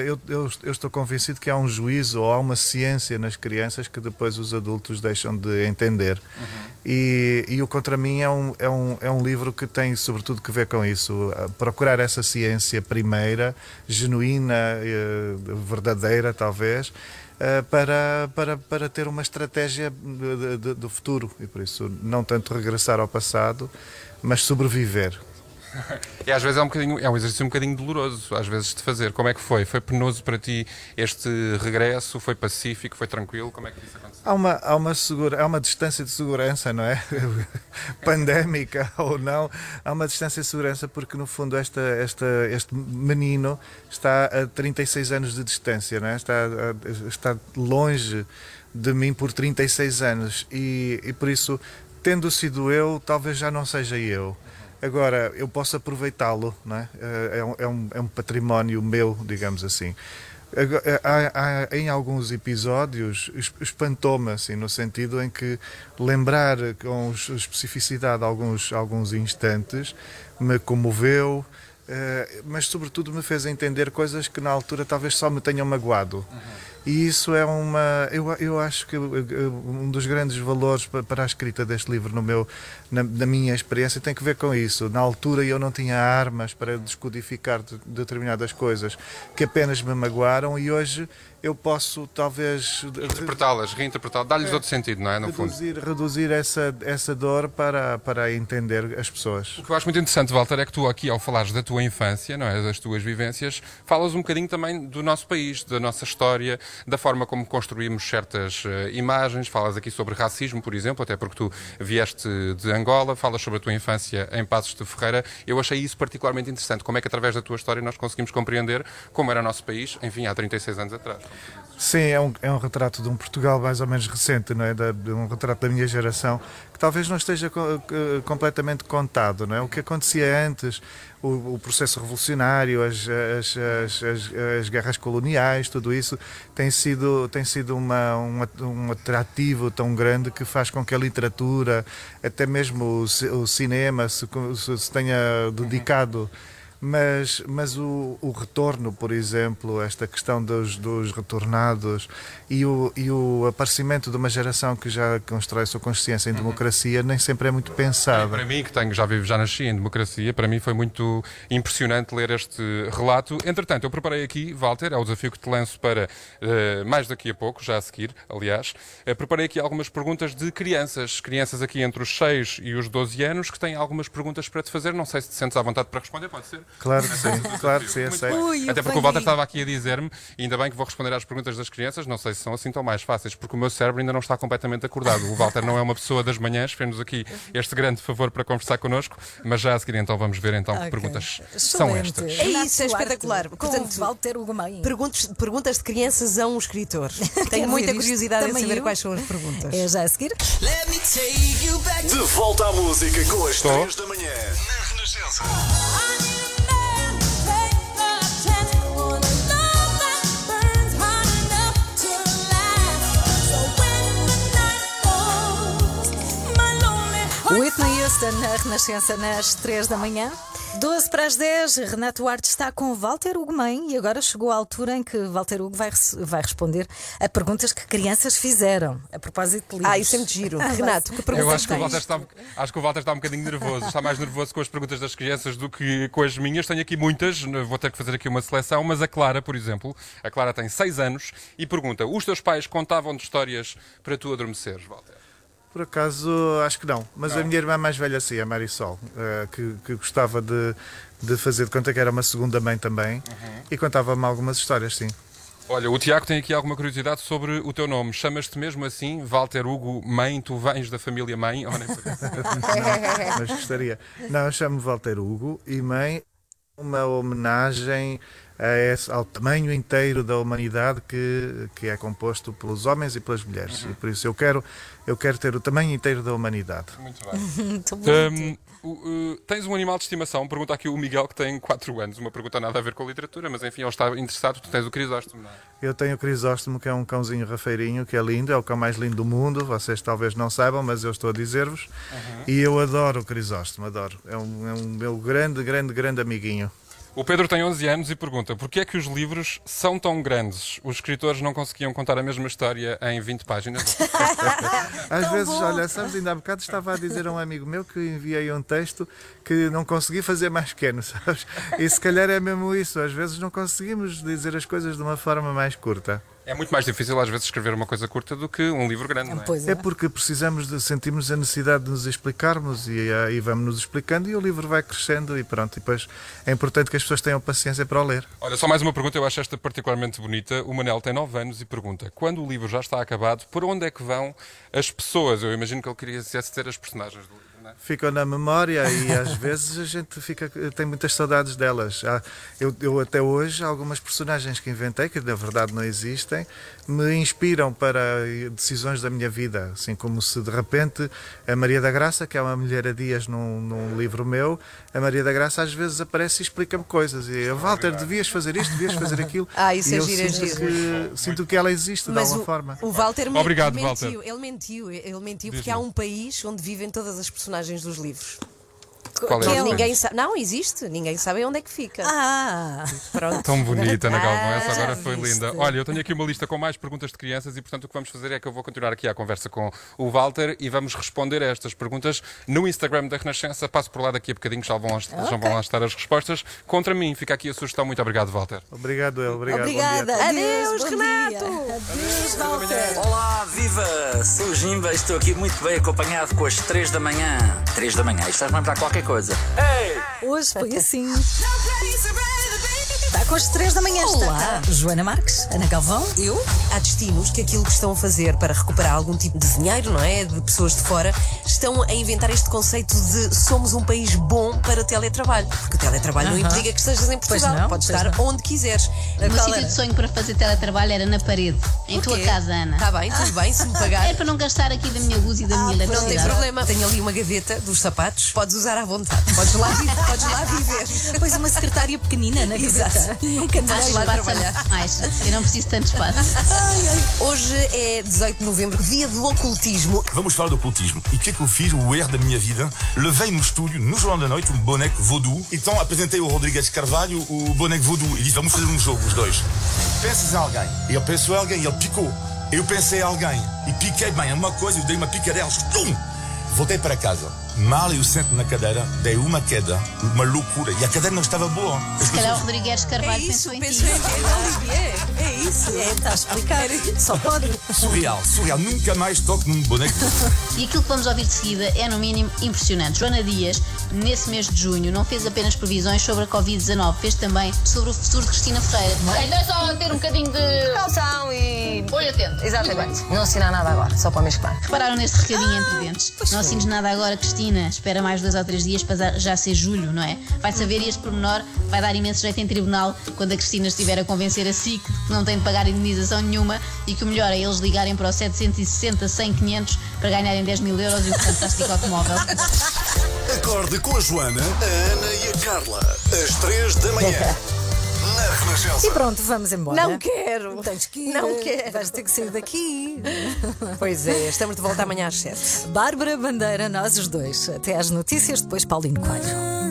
Speaker 17: eu, eu- eu estou convencido que há um juízo ou há uma ciência nas crianças que depois os adultos deixam de entender. E, e o Contra Mim é um, é, um, é um livro que tem sobretudo que ver com isso, procurar essa ciência primeira, genuína, eh, verdadeira talvez, eh, para, para, para ter uma estratégia do futuro e por isso não tanto regressar ao passado, mas sobreviver. (laughs)
Speaker 16: E às vezes é um, bocadinho, é um exercício um bocadinho doloroso, às vezes, de fazer. Como é que foi? Foi penoso para ti este regresso? Foi pacífico? Foi tranquilo? Como é que isso aconteceu?
Speaker 17: Há uma, há, uma segura, há uma distância de segurança, não é? (laughs) Pandémica (laughs) ou não, há uma distância de segurança porque, no fundo, esta, esta, este menino está a 36 anos de distância, não é? está, está longe de mim por 36 anos e, e, por isso, tendo sido eu, talvez já não seja eu. Agora, eu posso aproveitá-lo, não é? É um, é, um, é um património meu, digamos assim. Agora, há- há- em alguns episódios es- espantou-me assim no sentido em que lembrar com es- especificidade alguns alguns instantes me comoveu eh, mas sobretudo me fez entender coisas que na altura talvez só me tenham magoado e isso é uma eu, eu acho que um dos grandes valores pa- para a escrita deste livro no meu na, na minha experiência tem que ver com isso na altura eu não tinha armas para descodificar de- determinadas coisas que apenas me magoaram e hoje eu posso talvez
Speaker 16: Interpretá-las, reinterpretá-las, dar-lhes
Speaker 17: É.
Speaker 16: outro sentido, não é? No fundo.
Speaker 17: reduzir, reduzir essa, essa dor para, para entender as pessoas.
Speaker 16: O que eu acho muito interessante, Walter, é que tu aqui, ao falares da tua infância, não é, das tuas vivências, falas um bocadinho também do nosso país, da nossa história, da forma como construímos certas eh, imagens. Falas aqui sobre racismo, por exemplo, até porque tu vieste de Angola, falas sobre a tua infância em Passos de Ferreira. Eu achei isso particularmente interessante. Como é que através da tua história nós conseguimos compreender como era o nosso país, enfim, há 36 anos atrás.
Speaker 17: Sim, é um, é um retrato de um Portugal mais ou menos recente, não é? Da- um retrato da minha geração, que talvez não esteja co- eh, completamente contado, não é? O que acontecia antes, o, o processo revolucionário, as, as, as, as, as guerras coloniais, tudo isso tem sido, tem sido uma, um, at- um atrativo tão grande que faz com que a literatura, até mesmo o, o cinema, se, se, tenha dedicado mas, mas o, o retorno, por exemplo, esta questão dos, dos retornados e o, e o aparecimento de uma geração que já constrói a sua consciência em democracia nem sempre é muito pensada.
Speaker 16: Para mim, que tenho, já vivo, já nasci em democracia, para mim foi muito impressionante ler este relato. Entretanto, eu preparei aqui, Walter, é o desafio que te lanço para eh, mais daqui a pouco, já a seguir, aliás. Eh, preparei aqui algumas perguntas de crianças, crianças aqui entre os 6 e os 12 anos, que têm algumas perguntas para te fazer. Não sei se te sentes à vontade para responder, pode ser?
Speaker 17: Claro que sim, (laughs) claro que sim, aceito.
Speaker 16: bem.
Speaker 17: Ui,
Speaker 16: Até porque o Walter estava aqui a dizer-me, e ainda bem que vou responder às perguntas das crianças, não sei se são assim tão mais fáceis, porque o meu cérebro ainda não está completamente acordado. O Walter não é uma pessoa das manhãs, fez-nos aqui este grande favor para conversar connosco, mas já a seguir então vamos ver então que
Speaker 5: Ok.
Speaker 16: perguntas são
Speaker 5: Excelente.
Speaker 16: estas.
Speaker 1: É isso, é espetacular. Portanto,
Speaker 5: Walter Ugumem.
Speaker 1: Perguntas, perguntas de crianças a um escritor. (laughs) Tenho muita curiosidade em saber
Speaker 5: eu.
Speaker 1: quais são as perguntas.
Speaker 5: É já a seguir.
Speaker 2: De volta à música com as
Speaker 16: Estou.
Speaker 2: 3 da manhã na Renascença.
Speaker 5: Whitney Houston na Renascença nas 3 da manhã. 12 para as 10, Renato Duarte está com Walter Ugumem e agora chegou a altura em que Walter Hugo vai, vai responder a perguntas que crianças fizeram a propósito de livros.
Speaker 1: Ah, isso é muito giro. (laughs)
Speaker 5: Ah,
Speaker 1: Renato, que
Speaker 16: Eu
Speaker 1: perguntas
Speaker 16: acho que, o? Walter está, acho que o Walter está um bocadinho nervoso, está mais nervoso com as perguntas das crianças do que com as minhas. Tenho aqui muitas, vou ter que fazer aqui uma seleção, mas a Clara, por exemplo, a Clara tem 6 anos e pergunta: os teus pais contavam-te histórias para tu adormeceres, Walter?
Speaker 17: Por acaso, acho que não. Mas a minha irmã mais velha, sim, a Marisol, eh, que, que gostava de, de fazer de conta que era uma segunda mãe também e contava-me algumas histórias, sim.
Speaker 16: Olha, o Tiago tem aqui alguma curiosidade sobre o teu nome. Chamas-te mesmo assim, Walter Hugo Mãe? Tu vens da família Mãe? Nem parece? (laughs)
Speaker 17: Mas gostaria. Não, eu chamo-me Walter Hugo e mãe uma homenagem a esse- ao tamanho inteiro da humanidade que, que é composto pelos homens e pelas mulheres. E por isso eu quero, eu quero ter o tamanho inteiro da humanidade.
Speaker 16: Muito bem. (laughs)
Speaker 5: Muito
Speaker 16: Hum, uh, tens um animal de estimação? Pergunta aqui o Miguel, que tem 4 anos. Uma pergunta nada a ver com a literatura, mas enfim, ele está interessado. Tu tens o Crisóstomo, não é?
Speaker 17: Eu tenho o Crisóstomo, que é um cãozinho rafeirinho, que é lindo, é o cão mais lindo do mundo. Vocês talvez não saibam, mas eu estou a dizer-vos. E eu adoro o Crisóstomo, adoro. É um, é um meu grande, grande, grande amiguinho.
Speaker 16: O Pedro tem 11 anos e pergunta porquê é que os livros são tão grandes? Os escritores não conseguiam contar a mesma história em 20 páginas? (laughs)
Speaker 17: Às vezes, olha, sabes, ainda há bocado estava a dizer a um amigo meu que enviei um texto que não consegui fazer mais pequeno, (laughs) sabes? E se calhar é mesmo isso, às vezes não conseguimos dizer as coisas de uma forma mais curta.
Speaker 16: É muito mais difícil às vezes escrever uma coisa curta do que um livro grande, não é?
Speaker 17: É porque precisamos de sentimos a necessidade de nos explicarmos e aí vamos nos explicando e o livro vai crescendo e pronto. E depois é importante que as pessoas tenham paciência para o ler.
Speaker 16: Olha, só mais uma pergunta, eu acho esta particularmente bonita. O Manel tem 9 anos e pergunta: quando o livro já está acabado, por onde é que vão as pessoas? Eu imagino que ele queria ser as personagens do livro, é?
Speaker 17: ficam na memória e às (laughs) vezes a gente fica, tem muitas saudades delas. Há- Eu, eu até hoje, algumas personagens que inventei, que na verdade não existem, me inspiram para decisões da minha vida. Assim como se de repente a Maria da Graça, que é uma mulher a dias num, num livro meu, a Maria da Graça às vezes aparece e explica-me coisas. E eu, Walter, devias fazer isto, devias fazer aquilo. (laughs)
Speaker 1: Ah, isso
Speaker 17: e
Speaker 1: é
Speaker 17: eu
Speaker 1: giro, é
Speaker 17: sinto,
Speaker 1: giro.
Speaker 17: que, sinto que ela existe de
Speaker 1: Mas
Speaker 17: alguma
Speaker 1: o,
Speaker 17: forma.
Speaker 1: o Walter
Speaker 17: Obrigado,
Speaker 1: mentiu,
Speaker 17: Walter.
Speaker 1: ele mentiu, ele mentiu porque há um país onde vivem todas as personagens dos livros.
Speaker 16: Qual é
Speaker 1: que
Speaker 16: esse
Speaker 1: ninguém sabe. Não, existe, ninguém sabe onde é que fica.
Speaker 5: Ah,
Speaker 1: pronto. (laughs)
Speaker 16: Tão bonita, Ana Galvão, essa
Speaker 1: Ah,
Speaker 16: agora
Speaker 1: já
Speaker 16: foi
Speaker 1: viste.
Speaker 16: linda. Olha, eu tenho aqui uma lista com mais perguntas de crianças e, portanto, o que vamos fazer é que eu vou continuar aqui a conversa com o Walter e vamos responder a estas perguntas no Instagram da Renascença. Passo por lá daqui a bocadinho, já vão, lá- já vão lá estar as respostas. Contra mim, fica aqui a sugestão. Muito obrigado, Walter.
Speaker 17: Obrigado, eu. Obrigado.
Speaker 5: Obrigada.
Speaker 1: Adeus,
Speaker 5: bom
Speaker 1: Renato.
Speaker 5: dia. Adeus, Walter.
Speaker 3: Olá, viva! Sou Jimba, estou aqui muito bem acompanhado com as 3 da manhã. 3 da manhã, isto faz-me lembrar qualquer coisa. Ei!
Speaker 5: Hoje foi assim. Está com as três da manhã.
Speaker 1: Olá.
Speaker 5: Está. Joana Marques, Ana Galvão, eu.
Speaker 1: Há destinos que aquilo que estão a fazer para recuperar algum tipo de dinheiro, não é? De pessoas de fora, estão a inventar este conceito de somos um país bom para teletrabalho. Porque o teletrabalho não
Speaker 7: Aham.
Speaker 1: implica que estejas em Portugal.
Speaker 7: não,
Speaker 1: Podes estar
Speaker 7: não.
Speaker 1: onde quiseres.
Speaker 7: O meu sítio de sonho para fazer teletrabalho era na parede, em tua casa, Ana.
Speaker 1: Tá bem, tudo bem, se me (laughs) pagar.
Speaker 7: É para não gastar aqui da minha luz e da minha
Speaker 1: Não tem
Speaker 7: eletricidade.
Speaker 1: problema. Tenho ali uma gaveta dos sapatos. Podes usar à vontade. Podes lá, podes lá viver.
Speaker 5: Pois uma secretária pequenina na (laughs)
Speaker 1: Exato.
Speaker 5: gaveta. (laughs) Nunca
Speaker 7: Acho
Speaker 5: mais
Speaker 7: que
Speaker 1: lá
Speaker 7: passa
Speaker 1: trabalhar. (laughs)
Speaker 7: mais. Eu não preciso de tanto espaço.
Speaker 1: Hoje é 18 de novembro, dia do ocultismo.
Speaker 8: Vamos falar do ocultismo. E o que é que eu fiz, o erro da minha vida? Levei no estúdio, no Jornal da Noite, um boneco voodoo. Então apresentei ao Rodrigues Carvalho o boneco voodoo. E disse, vamos fazer um jogo, os dois. Pensas em alguém. Ele pensou em alguém, ele picou. Eu pensei em alguém. E piquei bem uma coisa, eu dei uma picadela. Voltei para casa. Mal eu sento na cadeira, dei uma queda, uma loucura. E a cadeira não estava boa. As
Speaker 7: Se calhar o
Speaker 8: pessoas-
Speaker 7: Rodrigues Carvalho
Speaker 1: É isso,
Speaker 7: pensou em
Speaker 1: pensou
Speaker 7: ti.
Speaker 1: em ti. É, é isso.
Speaker 5: É, está a explicar. Só pode.
Speaker 8: Surreal, surreal. Nunca mais toco num boneco.
Speaker 7: E aquilo que vamos ouvir de seguida é, no mínimo, impressionante. Joana Dias, nesse mês de junho, não fez apenas previsões sobre a Covid-19, fez também sobre o futuro de Cristina Ferreira.
Speaker 9: Então é só ter um bocadinho de calção e. Olho atento. Exatamente. Não assinar nada agora, só para o mês que vem.
Speaker 7: Repararam neste recadinho entre dentes? Não assines nada agora, Cristina. Espera mais dois ou três dias para já ser julho, não é? Vai saber e este pormenor vai dar imenso jeito em tribunal quando a Cristina estiver a convencer a SIC que não tem de pagar indenização nenhuma e que o melhor é eles ligarem para o 760 100 500 para ganharem 10 mil euros e o fantástico automóvel.
Speaker 2: Acorde com a Joana, a Ana e a Carla. Às 3 da manhã. (laughs) Na Renascença.
Speaker 5: E pronto, vamos embora.
Speaker 1: Não quero.
Speaker 5: Tens que ir.
Speaker 1: Não quero.
Speaker 5: Vais ter que sair daqui. (laughs)
Speaker 1: Pois é, estamos de volta amanhã às 7.
Speaker 5: Bárbara Bandeira, nós os dois. Até às notícias, depois Paulinho Coelho.